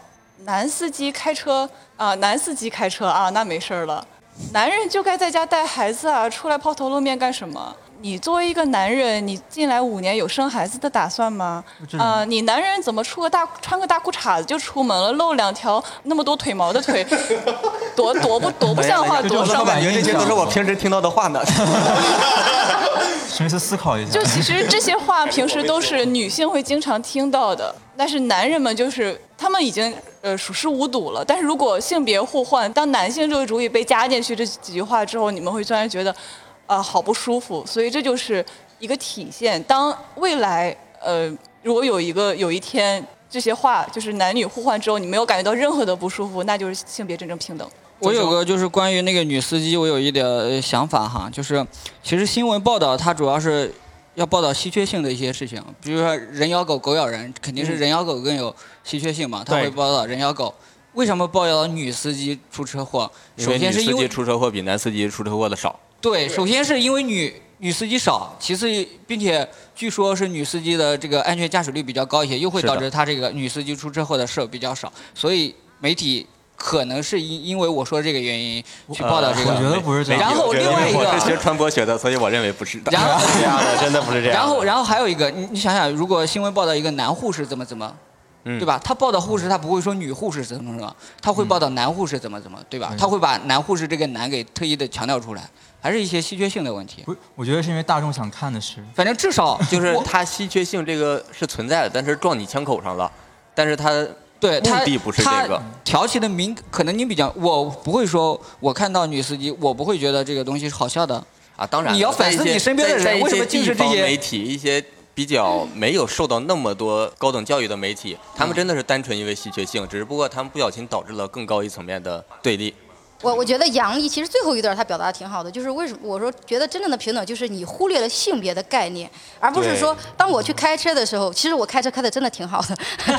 男司机开车啊、男司机开车啊，那没事儿了。男人就该在家带孩子啊，出来抛头露面干什么？你作为一个男人，你进来五年有生孩子的打算吗？啊、你男人怎么出个大穿个大裤衩子就出门了，露两条那么多腿毛的腿，<laughs> 多多不多不像话，多伤感种刻板这些都是我平时听到的话呢。<laughs> <laughs> 史密斯思考一下，就其实这些话平时都是女性会经常听到的，但是男人们就是他们已经呃熟视无睹了。但是如果性别互换，当男性这个主语被加进去这几句话之后，你们会突然觉得啊、好不舒服。所以这就是一个体现。当未来呃如果有一个有一天这些话就是男女互换之后，你没有感觉到任何的不舒服，那就是性别真正平等。我有个就是关于那个女司机，我有一点想法哈，就是其实新闻报道它主要是要报道稀缺性的一些事情，比如说人咬狗，狗咬人，肯定是人咬狗更有稀缺性嘛，他会报道人咬狗。为什么报道女司机出车祸？首因为女司机先是因为出车祸比男司机出车祸的少。对，首先是因为女女司机少，其次并且据说是女司机的这个安全驾驶率比较高一些，又会导致她这个女司机出车祸的事儿比较少，所以媒体可能是因因为我说这个原因去报道这个。我觉得不是这样然后另外一我是学个，传播学的，所以我认为不是的。然后 <laughs> 是这样的，真的不是这样。然后然后还有一个，你你想想，如果新闻报道一个男护士怎么怎么。嗯对吧？他报道护士，他不会说女护士怎么怎么，他会报道男护士怎么怎么，对吧？嗯他会把男护士这个男给特意的强调出来，还是一些稀缺性的问题。不是，我觉得是因为大众想看的是，反正至少就是我它稀缺性这个是存在的，但是撞你枪口上了，但是它对他目的不是这个他挑起的敏，可能你比较，我不会说，我看到女司机，我不会觉得这个东西是好笑的。啊，当然你要反思你身边的人为什么些地方尽是这些媒体一些。比较没有受到那么多高等教育的媒体，他们真的是单纯因为稀缺性，只不过他们不小心导致了更高一层面的对立。我我觉得杨笠其实最后一段他表达的挺好的，就是为什么我说觉得真正的平等就是你忽略了性别的概念，而不是说当我去开车的时候，其实我开车开的真的挺好的，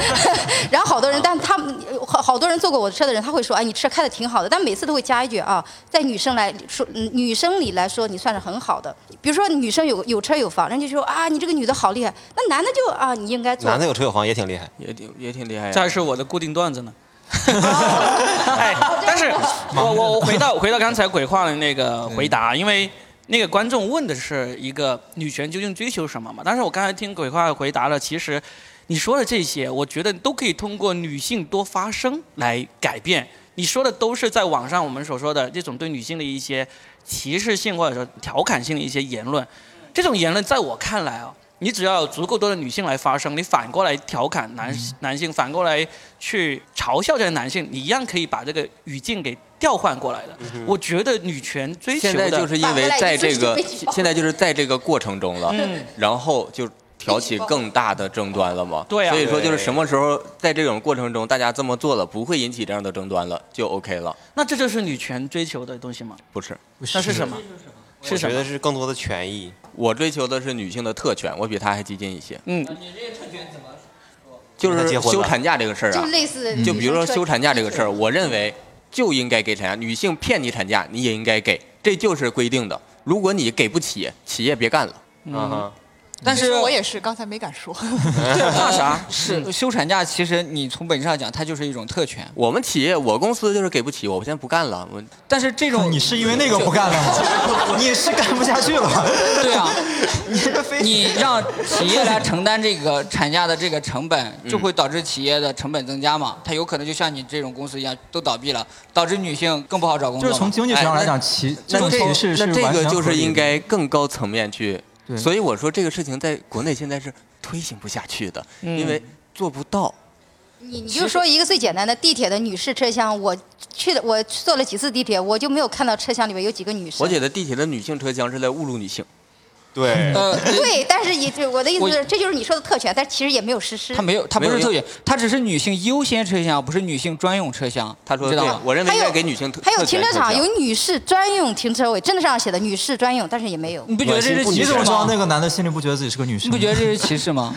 <laughs> 然后好多人，但他们好好多人坐过我的车的人，他会说，哎，你车开的挺好的，但每次都会加一句啊，在女生来说，嗯女生里来说，你算是很好的。比如说女生有有车有房，人家就说啊，你这个女的好厉害，那男的就啊，你应该做。男的有车有房也挺厉害，也挺也挺厉害呀。这还是我的固定段子呢。<laughs> 哎，但是我我我回到回到刚才鬼话的那个回答，因为那个观众问的是一个女权究竟追求什么嘛？但是我刚才听鬼话回答了，其实你说的这些，我觉得都可以通过女性多发声来改变。你说的都是在网上我们所说的这种对女性的一些歧视性或者说调侃性的一些言论，这种言论在我看来啊，你只要有足够多的女性来发声，你反过来调侃男、男性，反过来去嘲笑这些男性，你一样可以把这个语境给调换过来的。我觉得女权追求的现在就是因为在这个现在就是在这个过程中了，嗯然后就挑起更大的争端了嘛。对啊所以说就是什么时候在这种过程中大家这么做了，不会引起这样的争端了，就 OK 了。那这就是女权追求的东西吗？不是，那是什么？是什么我觉得？是更多的权益。我追求的是女性的特权，我比她还激进一些。嗯，你这个特权怎么说？就是休产假这个事儿就啊，类似，就比如说休产假这个事儿，我认为就应该给产假，女性骗你产假你也应该给，这就是规定的。如果你给不起，企业别干了。嗯哼，但是我也是，刚才没敢说。<laughs> 对，怕啥？<laughs> 是休产假，其实你从本质上讲，它就是一种特权。我们企业，我公司就是给不起，我现在不干了。我 <laughs> 但是这种你是因为那个不干了吗？你是干不下去了。对啊，你让企业来承担这个产假的这个成本，就会导致企业的成本增加嘛？它有可能就像你这种公司一样，都倒闭了，导致女性更不好找工作嘛。就是从经济学上来讲，歧这种那这那这个就是应该更高层面去。对所以我说这个事情在国内现在是推行不下去的，嗯因为做不到。你你就说一个最简单的地铁的女士车厢，我去的我坐了几次地铁，我就没有看到车厢里面有几个女士。我觉得地铁的女性车厢是在侮辱女性。对，呃，对，但是也就我的意思是，这就是你说的特权，但其实也没有实施。他没有，他不是特权，他只是女性优先车厢，不是女性专用车厢。他说知道吗，？我认为应该还有给女性特还有停车场有女士专用停车位，真的上写的女士专用，但是也没有。你不觉得这是你歧视怎么知道那吗？个男的心里不觉得自己是个女士？你不觉得这是歧视吗？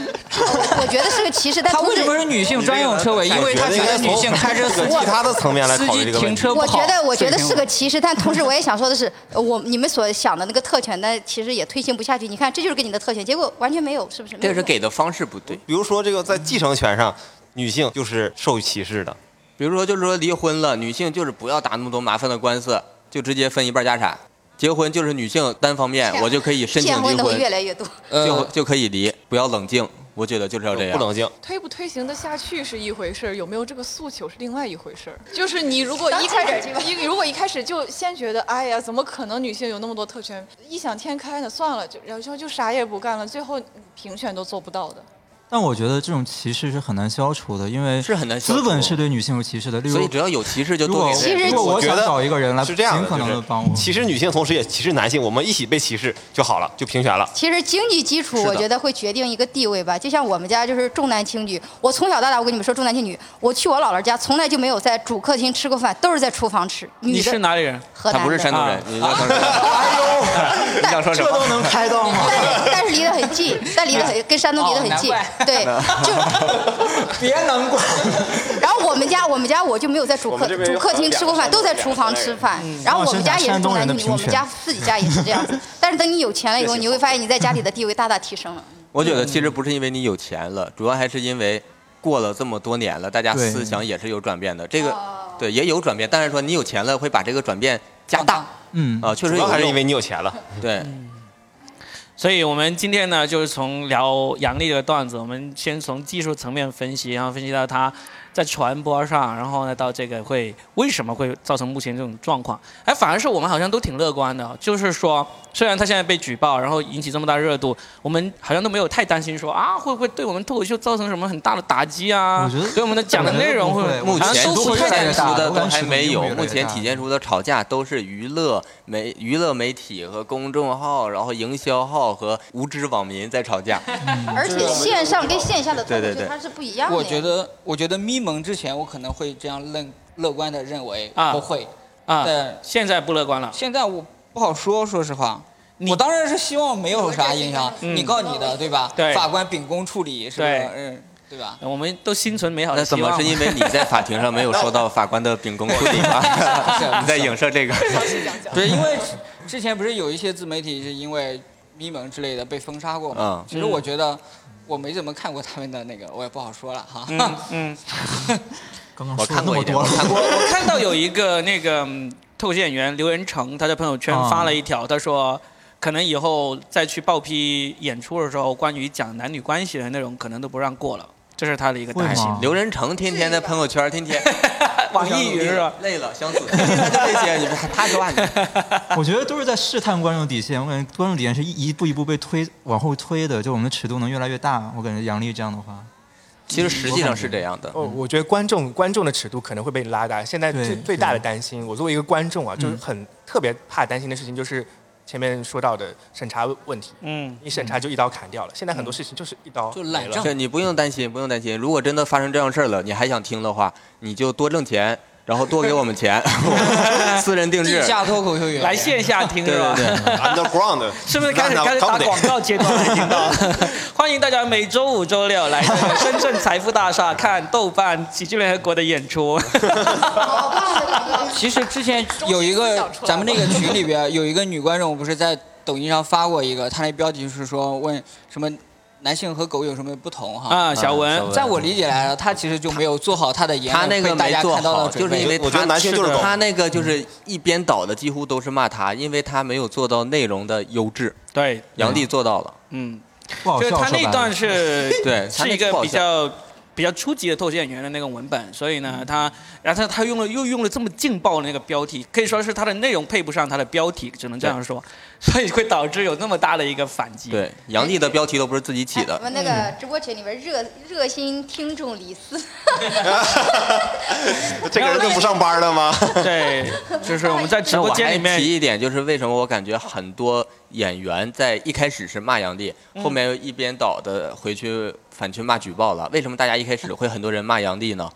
我觉得是个歧视，但他为同时什么是女性专用车位？因为他觉得女性开车司机从其他的层面来司考虑这个问题。机停车不好。我觉得，我觉得是个歧视，但同时我也想说的是，呃我你们所想的那个特权呢，其实也推行不下去。你看，这就是给你的特权，结果完全没有，是不是？这个是给的方式不对。比如说这个在继承权上，女性就是受歧视的。比如说，就是说离婚了，女性就是不要打那么多麻烦的官司，就直接分一半家产。结婚就是女性单方面，我就可以申请离骗婚的会，越来越多。就呃，就可以离，不要冷静。我觉得就是要这样。不冷静，推不推行得下去是一回事儿，有没有这个诉求是另外一回事儿。就是你如果一开始你如果一开始就先觉得，哎呀，怎么可能女性有那么多特权？异想天开呢，算了，就然后就啥也不干了，最后平权都做不到的。但我觉得这种歧视是很难消除的，因为是很难资本是对女性有歧视的。例如，所以只要有歧视就多给其实如果我觉得找一个人来是这样的，尽可能的帮我，歧视女性，同时也歧视男性，我们一起被歧视就好了，就平权了。其实经济基础，我觉得会决定一个地位吧。就像我们家就是重男轻女，我从小到大，我跟你们说重男轻女。我去我姥姥家，从来就没有在主客厅吃过饭，都是在厨房吃。你是哪里人？河南的他不是山东人啊，你叫他是 <laughs> 你想说什么？这都能猜到吗？但但是离得很近，但离得很跟山东离得很近对，<laughs> 就 <laughs> 别难过。然后我们家我们家我就没有在主客主客厅吃过饭，都在厨房吃饭。然后我们家也是重男轻女，我们家自己家也是这样子。<laughs> 但是等你有钱了以后，你会发现你在家里的地位大大提升了。我觉得其实不是因为你有钱了，主要还是因为过了这么多年了，大家思想也是有转变的。这个哦对也有转变，但是说你有钱了会把这个转变加大嗯，啊，确实有用主要还是因为你有钱了。对。所以我们今天呢，就是从聊杨笠的段子，我们先从技术层面分析，然后分析到他在传播上，然后呢到这个会为什么会造成目前这种状况。哎，反而是我们好像都挺乐观的，就是说虽然他现在被举报，然后引起这么大热度，我们好像都没有太担心说啊会不会对我们脱口秀造成什么很大的打击啊？我觉得对我们的讲的内容会目前都不体现出的都还没有，目前体现出的吵架都是娱乐媒娱乐媒体和公众号，然后营销号和无知网民在吵架。而且线上跟线下的脱口对对对秀它是不一样的。我觉得，我觉得咪蒙之前我可能会这样乐乐观的认为啊不会，啊但，现在不乐观了。现在我不好说，说实话。我当然是希望没有啥影响，嗯你告你的，对吧？对法官秉公处理，是吧？嗯，对吧？我们都心存美好的那怎希望嘛。么是因为你在法庭上没有受到法官的秉公处理吗？<laughs> 你在影射这个？<laughs> 不是因为之之前不是有一些自媒体是因为咪蒙之类的被封杀过吗？嗯其实我觉得我没怎么看过他们的那个，我也不好说了哈。嗯 <laughs> 刚刚我看过我看过。<laughs> 我看到有一个那个嗯脱口秀演员刘仁成，他在朋友圈发了一条，他说可能以后再去报批演出的时候，关于讲男女关系的内容，可能都不让过了，这是他的一个担心刘仁成天天在朋友圈，天天 <laughs> 网易云 <laughs> 是吧？累了想死，天天他就这些，你们还他说话你？<laughs> 我觉得都是在试探观众底线。我感觉观众底线是一一步一步被推往后推的，就我们的尺度能越来越大。我感觉杨笠这样的话，其实实际上是这样的。哦，我觉得观众观众的尺度可能会被拉大。现在最最大的担心，我作为一个观众啊，就是嗯很特别怕担心的事情，就是前面说到的审查问题。嗯，一审查就一刀砍掉了，现在很多事情就是一刀就懒没了你不用担心，不用担心。如果真的发生这样事儿了，你还想听的话，你就多挣钱，然后多给我们钱，<laughs> 私人定制地。下脱口秀演员来线下听是吧？对对对，Underground 是不是开始开始打广告阶段了？听到？欢迎大家每周五、周六来深圳财富大厦看豆瓣喜剧联合国的演出。<laughs> 其实之前有一个咱们那个群里边有一个女观众，不是在抖音上发过一个，她那标题是说问什么男性和狗有什么不同哈。啊，小文，在我理解来了，他其实就没有做好他的言他那个论被大没做家看到好，的准备。就是因为我觉得男性就是狗。他那个就是一边倒的，几乎都是骂他，因为他没有做到内容的优质。对，杨笠做到了，嗯，不好笑。就是他那段是 <laughs> 对是一个比较比较初级的脱口秀演员的那个文本，所以呢，他然后他他用了又用了这么劲爆的那个标题，可以说是他的内容配不上他的标题，只能这样说，<laughs> 所以会导致有那么大的一个反击。对，杨笠的标题都不是自己起的哎我。们那个直播群里面热热心听众李四，<laughs> 这个人就不上班了吗？<laughs> 对，就是我们在直播间里面提一点，就是为什么我感觉很多演员在一开始是骂杨笠，嗯后面又一边倒的回去反去骂举报了。为什么大家一开始会很多人骂杨笠呢？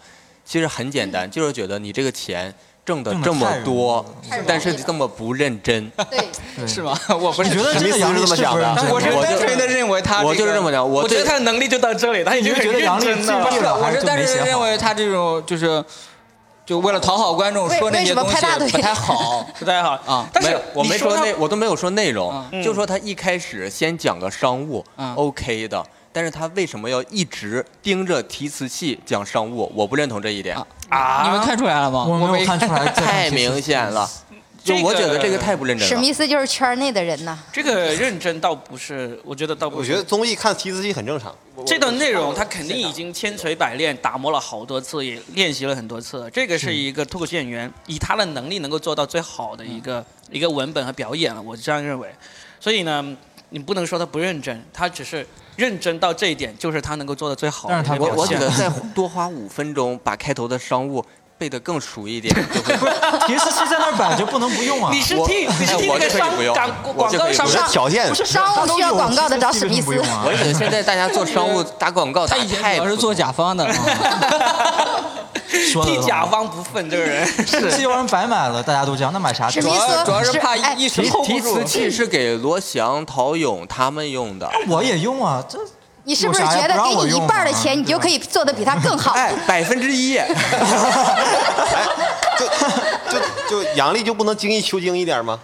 其实很简单，就是觉得你这个钱挣的这么多但是这么不认真。对，是吗？<laughs> 我不是觉得真的杨笠史密斯是这么想的是不是认真我是单纯的认为他、我就是这么讲，我我觉得他的能力就到这里，他已经很你就觉得杨笠认真了尽力。了我是就是单纯地没写好认为他这种就是，就为了讨好观众说那些东西拍大腿不太好。<laughs> 不太好啊但是没有，我没说内，我都没有说内容，嗯就说他一开始先讲个商务、嗯 o k 的，但是他为什么要一直盯着提词器讲商务？我不认同这一点，啊啊，你们看出来了吗？我没有看出来，<laughs> 太明显了。就我觉得这个太不认真了。史密斯就是圈内的人呐。这个认真倒不是，我觉得倒不是。我觉得综艺看提词器很正常。这段内容他肯定已经千锤百炼，打磨了好多次，也练习了很多次。这个是一个脱口秀演员以他的能力能够做到最好的一个一个文本和表演了，我是这样认为。所以呢，你不能说他不认真，他只是认真到这一点，就是他能够做的最好的但是他我。我觉得再多花五分钟把开头的商务背得更熟一点。<laughs> 提示器在那儿摆着，不能不用啊。你是我替你是替哎我那个商就可以不用广我广就可以不用告商上条件不是商务需要广告的找史密斯不用啊我。觉得现在大家做商务打广告他以前主要是做甲方的，<laughs> 替甲方不忿，<laughs> 这个人是机器人白买了，大家都这样，那买啥什么意思主要是怕哎一时提 hold 不住提词。器是给罗翔、陶勇他们用的。我也用啊，这你是不是觉得给你一半的钱，你就可以做的比他更好？哎，百分之一。<laughs> 就就杨笠就不能精益求精一点吗？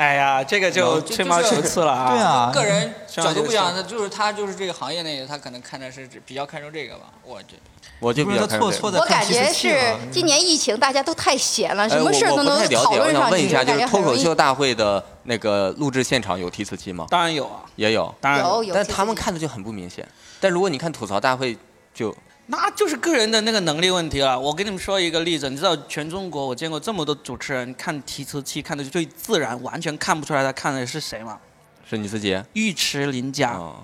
哎呀，这个就吹毛求疵了啊！对啊，个人角度不一样，就他就是他就是这个行业内，他可能看的是比较看重这个吧。我觉得我就比较看重这个错错在我感觉是今年疫情，大家都太闲了，哎什么事儿都能太了解，我讨论上去，想问一下，就是脱口秀。大会的那个录制现场有提词器吗？当然有啊，也有，当然有有，但他们看的就很不明显。但如果你看吐槽大会，就那就是个人的那个能力问题了。我跟你们说一个例子，你知道全中国我见过这么多主持人看提词器看的最自然，完全看不出来他看的是谁吗？是你自己。尉迟琳家，哦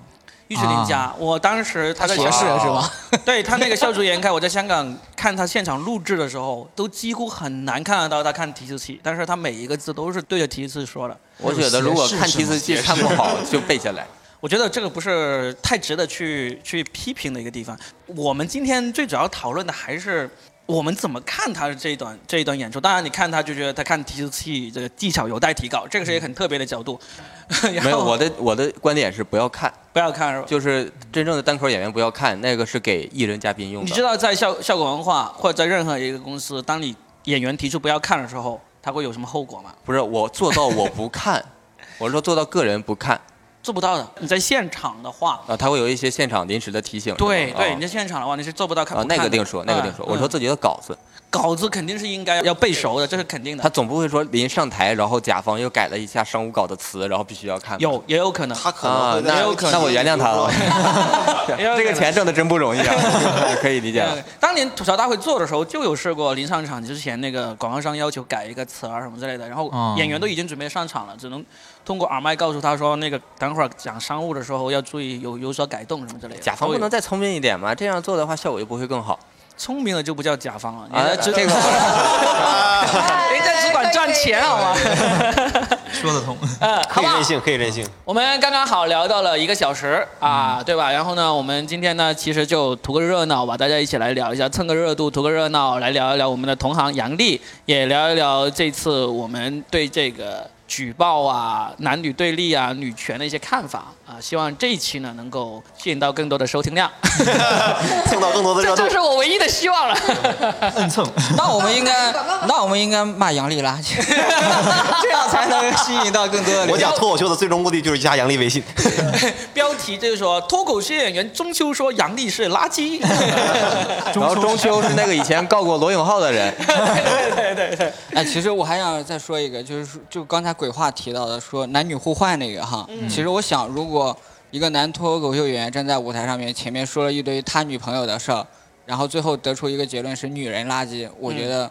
尉迟琳家，我当时他在学士香是吧？<laughs> 对他那个笑逐颜开，我在香港看他现场录制的时候，都几乎很难看得到他看提词器，但是他每一个字都是对着提词器说的。我觉得如果看提词器看不好，就背下来。我觉得这个不是太值得去去批评的一个地方。我们今天最主要讨论的还是我们怎么看他的这一段这一段演出。当然，你看他就觉得他看提词器这个技巧有待提高，这个是一个很特别的角度。<laughs> 没有，我的我的观点是不要看，不要看是吧？就是真正的单口演员不要看，那个是给艺人嘉宾用的。你知道在效效果文化或者在任何一个公司，当你演员提出不要看的时候，他会有什么后果吗？不是我做到我不看，<laughs> 我是说做到个人不看做不到的。你在现场的话，啊，他会有一些现场临时的提醒。对对，你在现场的话，你是做不到看啊不，那个另说，那个另说。嗯我说自己的稿子，稿子肯定是应该要背熟的，这是肯定的。他总不会说临上台，然后甲方又改了一下商务稿的词，然后必须要看。有也有可能，他可能那有可能那我原谅他了。<laughs> 这个钱挣的真不容易啊，<laughs> <laughs> 可以理解。当年吐槽大会做的时候，就有试过临上场之前那个广告商要求改一个词啊什么之类的，然后哦演员都已经准备上场了，只能通过耳麦告诉他说，那个等会儿讲商务的时候要注意有有所改动什么之类的。甲方不能再聪明一点吗？这样做的话，效果就不会更好。聪明的就不叫甲方了，啊 <laughs> 人家只这个人家只管赚钱好吗？<laughs> 说得通。<laughs> 可以任？性，可以任性。我们刚刚好聊到了一个小时啊，对吧？然后呢，我们今天呢，其实就图个热闹吧，大家一起来聊一下，蹭个热度，图个热闹，来聊一聊我们的同行杨笠，也聊一聊这次我们对这个举报啊、男女对立啊、女权的一些看法啊。希望这一期呢，能够吸引到更多的收听量，<laughs> 蹭到更多的热度这就。是我唯一的希望了。摁 <laughs> 蹭，那我们应该，那我们应该骂杨丽垃圾，<laughs> 这样才能吸引到更多的。我讲脱口秀的最终目的就是加杨丽微信。标题就是说，脱口秀演员中秋说杨丽是垃圾。然后中秋是那个以前告过罗永浩的人对对对，哎，其实我还想再说一个，就是说就刚才鬼话提到的，说男女互换那个哈。其实我想，如果一个男脱口秀演员站在舞台上面，前面说了一堆他女朋友的事儿，然后最后得出一个结论是女人垃圾，我觉得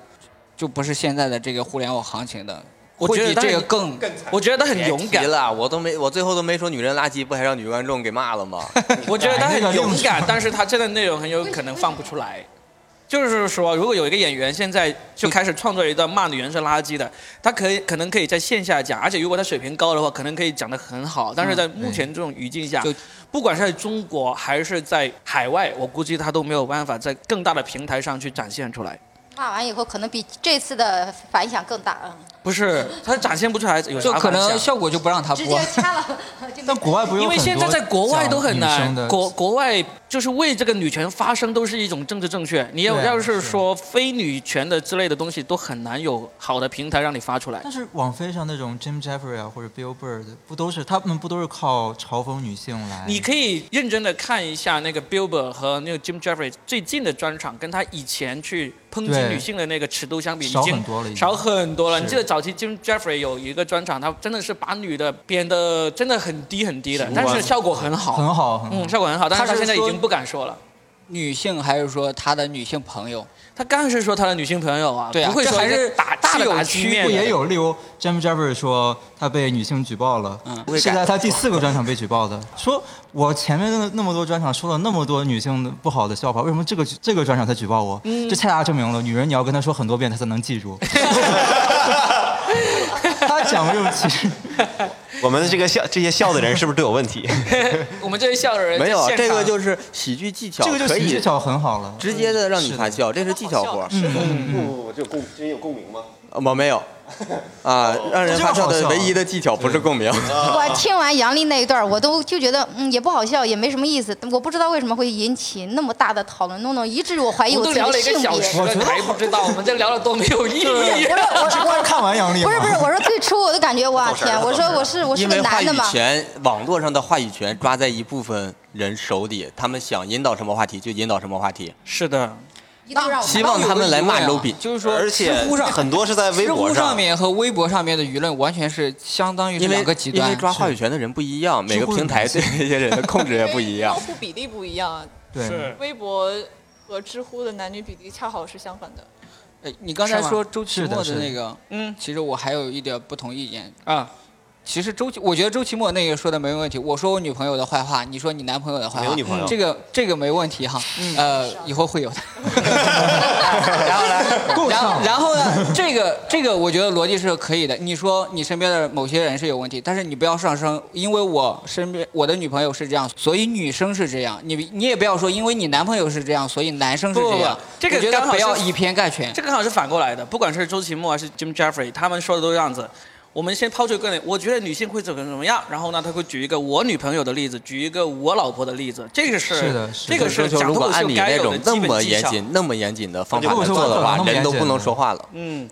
就不是现在的这个互联网行情的，我觉得这个他更我觉得他很勇敢别，了，我都没，我最后都没说女人垃圾，不还让女观众给骂了吗？<laughs> 我觉得他很 <laughs> 勇敢，但是他这个内容很有可能放不出来。就是说，如果有一个演员现在就开始创作一段骂女人是垃圾的，他可以可能可以在线下讲，而且如果他水平高的话，可能可以讲得很好。但是在目前这种语境下就，不管是在中国还是在海外，我估计他都没有办法在更大的平台上去展现出来。骂完以后，可能比这次的反响更大，嗯，不是，他展现不出来有就可能效果就不让他直播接。掐了。但国外不用因为现在在国外都很难国国外就是为这个女权发声都是一种政治正确。你要要是说非女权的之类的东西，都很难有好的平台让你发出来。但是网飞上那种 Jim Jeffrey 啊，或者 Bill 的，不都是他们不都是靠嘲讽女性来？你可以认真的看一下那个 Billboard 和那个 Jim Jeffrey 最近的专场，跟他以前去抨击女性的那个尺度相比，已少经很多了少很多了。你记得早期 Jim Jeffrey 有一个专场，他真的是把女的贬的真的很低很低的，但是效果很好，很好，很好。嗯，效果很好。但是他现在已经不敢说了。女性还是说他的女性朋友？他刚然是说他的女性朋友啊，对啊不会说还是打大的打区别不击面的也有，例如 Jam Jeffrey 说他被女性举报了，嗯是在他第四个专场被举报的。说我前面那那么多专场说了那么多女性的不好的笑话，为什么这个这个专场才举报我？嗯这恰恰证明了女人你要跟他说很多遍，他才能记住。<laughs> <laughs> 他讲过这种其实，<laughs> 我们的这个笑这些笑的人是不是都有问题？<laughs> 我们这些笑的人 <laughs> 没有，这个就是喜剧技巧，这个就可以喜剧技巧很好了。直接的让你发笑，这是技巧活儿。不不不，这有共真有共鸣吗？呃我没有，啊，让人发笑的唯一的技巧不是共鸣。<laughs> 我听完杨丽那一段，我都就觉得嗯也不好笑，也没什么意思。我不知道为什么会引起那么大的讨论，弄弄以至于我怀疑我我自己都聊了一个的性别。小时了，你还不知道我们这聊了多没有意义。<laughs> 我是我我看完杨丽不是不是，我说最初我都感觉哇天，我说我是我是个因为话语男的嘛，权，网络上的话语权抓在一部分人手里，他们想引导什么话题就引导什么话题。是的，一度让我希望他们来骂 low 比。就是说，而且知乎上很多是在微博上上面和微博上面的舆论完全是相当于是两个极端因为。抓话语权的人不一样，每个平台对这些人的控制也不一样用。户比例不一样啊。<laughs> 对，是微博和知乎的男女比例恰好是相反的。哎，你刚才说周奇墨的是的的那个，嗯其实我还有一点不同意见。啊，其实周奇，我觉得周奇墨那个说的没问题。我说我女朋友的坏话，你说你男朋友的坏话，没有女朋友这个这个没问题哈。呃，以后会有的。<laughs> 然后呢？然后然后呢？这个这个我觉得逻辑是可以的。你说你身边的某些人是有问题，但是你不要上升，因为我身边我的女朋友是这样，所以女生是这样。你你也不要说，因为你男朋友是这样，所以男生是不不这样不。这个我觉刚好不要以偏概全。这个刚好是反过来的，不管是周奇墨还是 Jim Jeffrey，他们说的都是这样子。我们先抛出一个，我觉得女性会怎么怎么样，然后呢，他会举一个我女朋友的例子，举一个我老婆的例子，这个是是的是的。这个是就讲脱口如果按你秀该有那种那。么严谨、那么严谨的方法来做的话，人都不能说话了。嗯，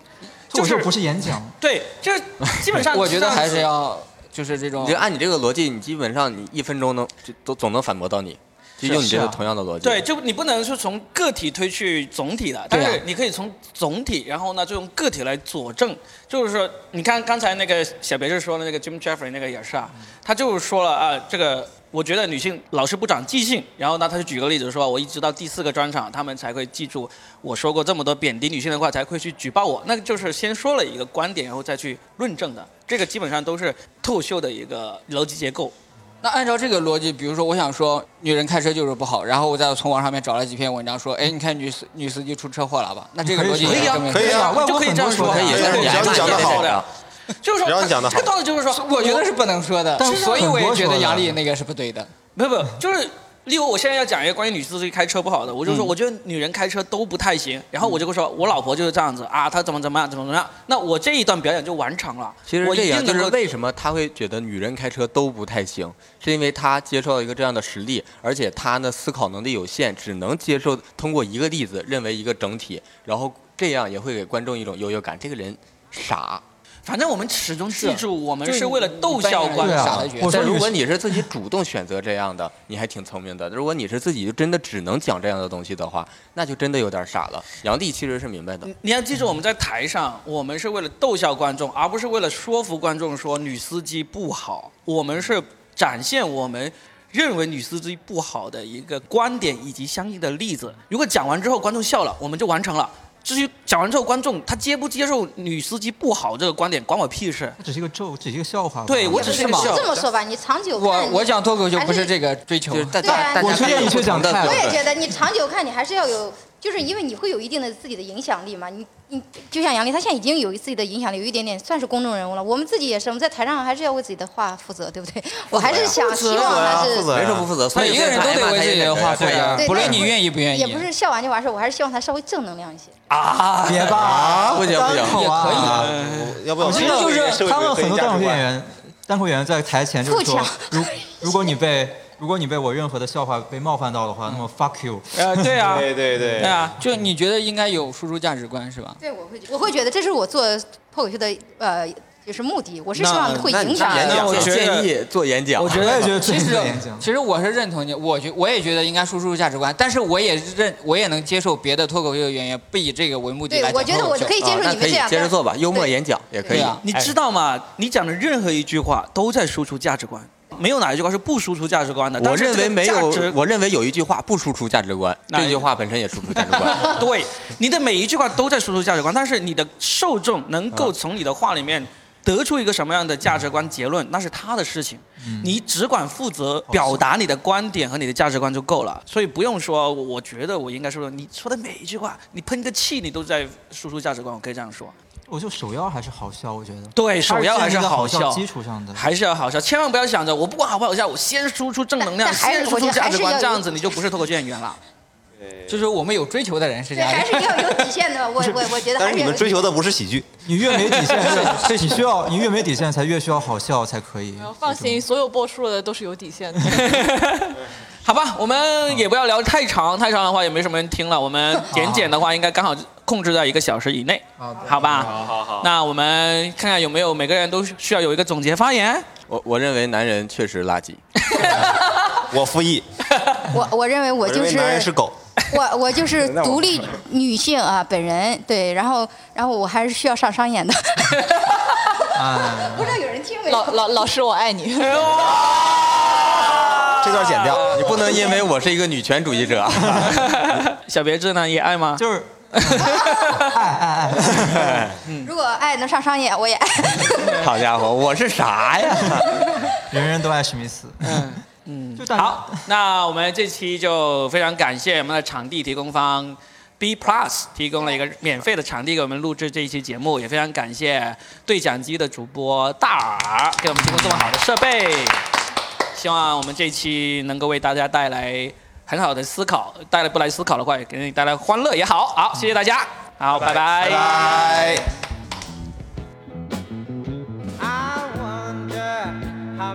就是不是演讲，<laughs> 对，就是基本上 <laughs> 我觉得还是要就是这种你就按你这个逻辑，你基本上你一分钟能就都总能反驳到你，就用你这同样的逻辑。对，就你不能是从个体推去总体的，但是你可以从总体，然后呢，就用个体来佐证。就是说，你看刚才那个小别致说的那个 Jim Jeffrey 那个也是啊，他就是说了啊，这个我觉得女性老是不长记性，然后呢，他就举个例子说，我一直到第四个专场，他们才会记住我说过这么多贬低女性的话，才会去举报我。那就是先说了一个观点，然后再去论证的。这个基本上都是透秀的一个逻辑结构。那按照这个逻辑，比如说我想说女人开车就是不好，然后我再从网上面找了几篇文章说，哎，你看女司女司机出车祸了吧？那这个逻辑可以证明可以啊就可以这样说，可以，对但是你还是只要你讲的好就是说，这个道理就是说，我觉得是不能说的，但所以我也觉得杨丽那个是不对的。不不，就是例如我现在要讲一个关于女司机开车不好的，我就说我觉得女人开车都不太行，然后我就会说我老婆就是这样子啊，她怎么怎么样怎么怎么样，那我这一段表演就完成了。其实这样一定能够就是为什么他会觉得女人开车都不太行，是因为他接受到一个这样的实例，而且他呢思考能力有限，只能接受通过一个例子认为一个整体，然后这样也会给观众一种优越感，这个人傻。反正我们始终记住，我们是为了逗笑观众。我说如果你是自己主动选择这样的，你还挺聪明的；如果你是自己就真的只能讲这样的东西的话，那就真的有点傻了。杨帝其实是明白的，你要记住，我们在台上，我们是为了逗笑观众，而不是为了说服观众说女司机不好。我们是展现我们认为女司机不好的一个观点以及相应的例子。如果讲完之后观众笑了，我们就完成了。至于讲完之后观众他接不接受女司机不好这个观点，关我屁事。它只是一个咒，只是一个笑话。对我只是个笑这么说吧，你长久我看，我讲脱口秀不是这个追求就，是大对啊家我推荐你去讲的泰我也觉得你长久看，你还是要有，就是因为你会有一定的自己的影响力嘛。你你就像杨笠，他现在已经有自己的影响力，有一点点算是公众人物了。我们自己也是，我们在台上还是要为自己的话负责，对不对？我还是想希望还是没什么不负责，所以每一个人都得为自己的话负责，对不论你愿意不愿意。也不是笑完就完事儿，我还是希望他稍微正能量一些。啊，别吧，不行不行。单口啊。也可以。啊，要不要我觉得就是他们很多单口演员员，单口演员在台前就是说，如如果你被如果你被我任何的笑话被冒犯到的话，那么 fuck you。呃，对啊，<laughs> 对对对。对啊，就你觉得应该有输出价值观是吧？对，我会我会觉得这是我做脱口秀的呃，就是目的。我是希望会影响演讲我建议做演讲，我觉得觉得其实。其实我是认同你，我觉我也觉得应该输出价值观，但是我也认我也能接受别的脱口秀演员不以这个为目的来，讲对我觉得我脱口秀可以接受啊那可以你们这样。接着做吧，幽默演讲也可以。你知道吗？你讲的任何一句话都在输出价值观，没有哪一句话是不输出价值观的。我认为没有，我认为有一句话不输出价值观，这句话本身也输出价值观。<laughs> 对，你的每一句话都在输出价值观，但是你的受众能够嗯从你的话里面得出一个什么样的价值观结论，那是他的事情。嗯你只管负责表达你的观点和你的价值观就够了，所以不用说，我觉得我应该说的，你说的每一句话，你喷个气，你都在输出价值观，我可以这样说。我就首要还是好笑，我觉得。对，首要还是好好笑，基础上的。还是要好笑，千万不要想着我不管好不好笑，我先输出正能量，先输出价值观，这样子你就不是脱口秀演员了。就是我们有追求的人是这对，样还是的。要有底线的。<laughs> 我我我觉得还但是你们追求的不是喜剧，你越没底线，<laughs> 对，你需要你越没底线，才越需要好笑才可以。放心，所有播出的都是有底线的。<laughs> 好吧，我们也不要聊太长，太长的话也没什么人听了。我们简简的话，应该刚好控制在一个小时以内，好吧？好好好。那我们看看有没有每个人都需要有一个总结发言。我我认为男人确实垃圾。我复议，我我认为我就我认为男人是狗。我我就是 <laughs> 独立女性啊，本人对，然后然后我还是需要上商演的。哎，<laughs> 不知道有人听没？老老老师，我爱你。这段剪掉。你不能因为我是一个女权主义者。<laughs> 小别致呢也爱吗？就是爱爱爱。如果爱能上商演，我也爱。好家伙，我是啥呀？人人都爱史密斯。嗯就大好，那我们这期就非常感谢我们的场地提供方 B Plus 提供了一个免费的场地给我们录制这一期节目，也非常感谢对讲机的主播大耳给我们提供这么好的设备。希望我们这期能够为大家带来很好的思考，带来不来思考的话，也给你带来欢乐也好。好，谢谢大家，好，拜拜。拜。I wonder how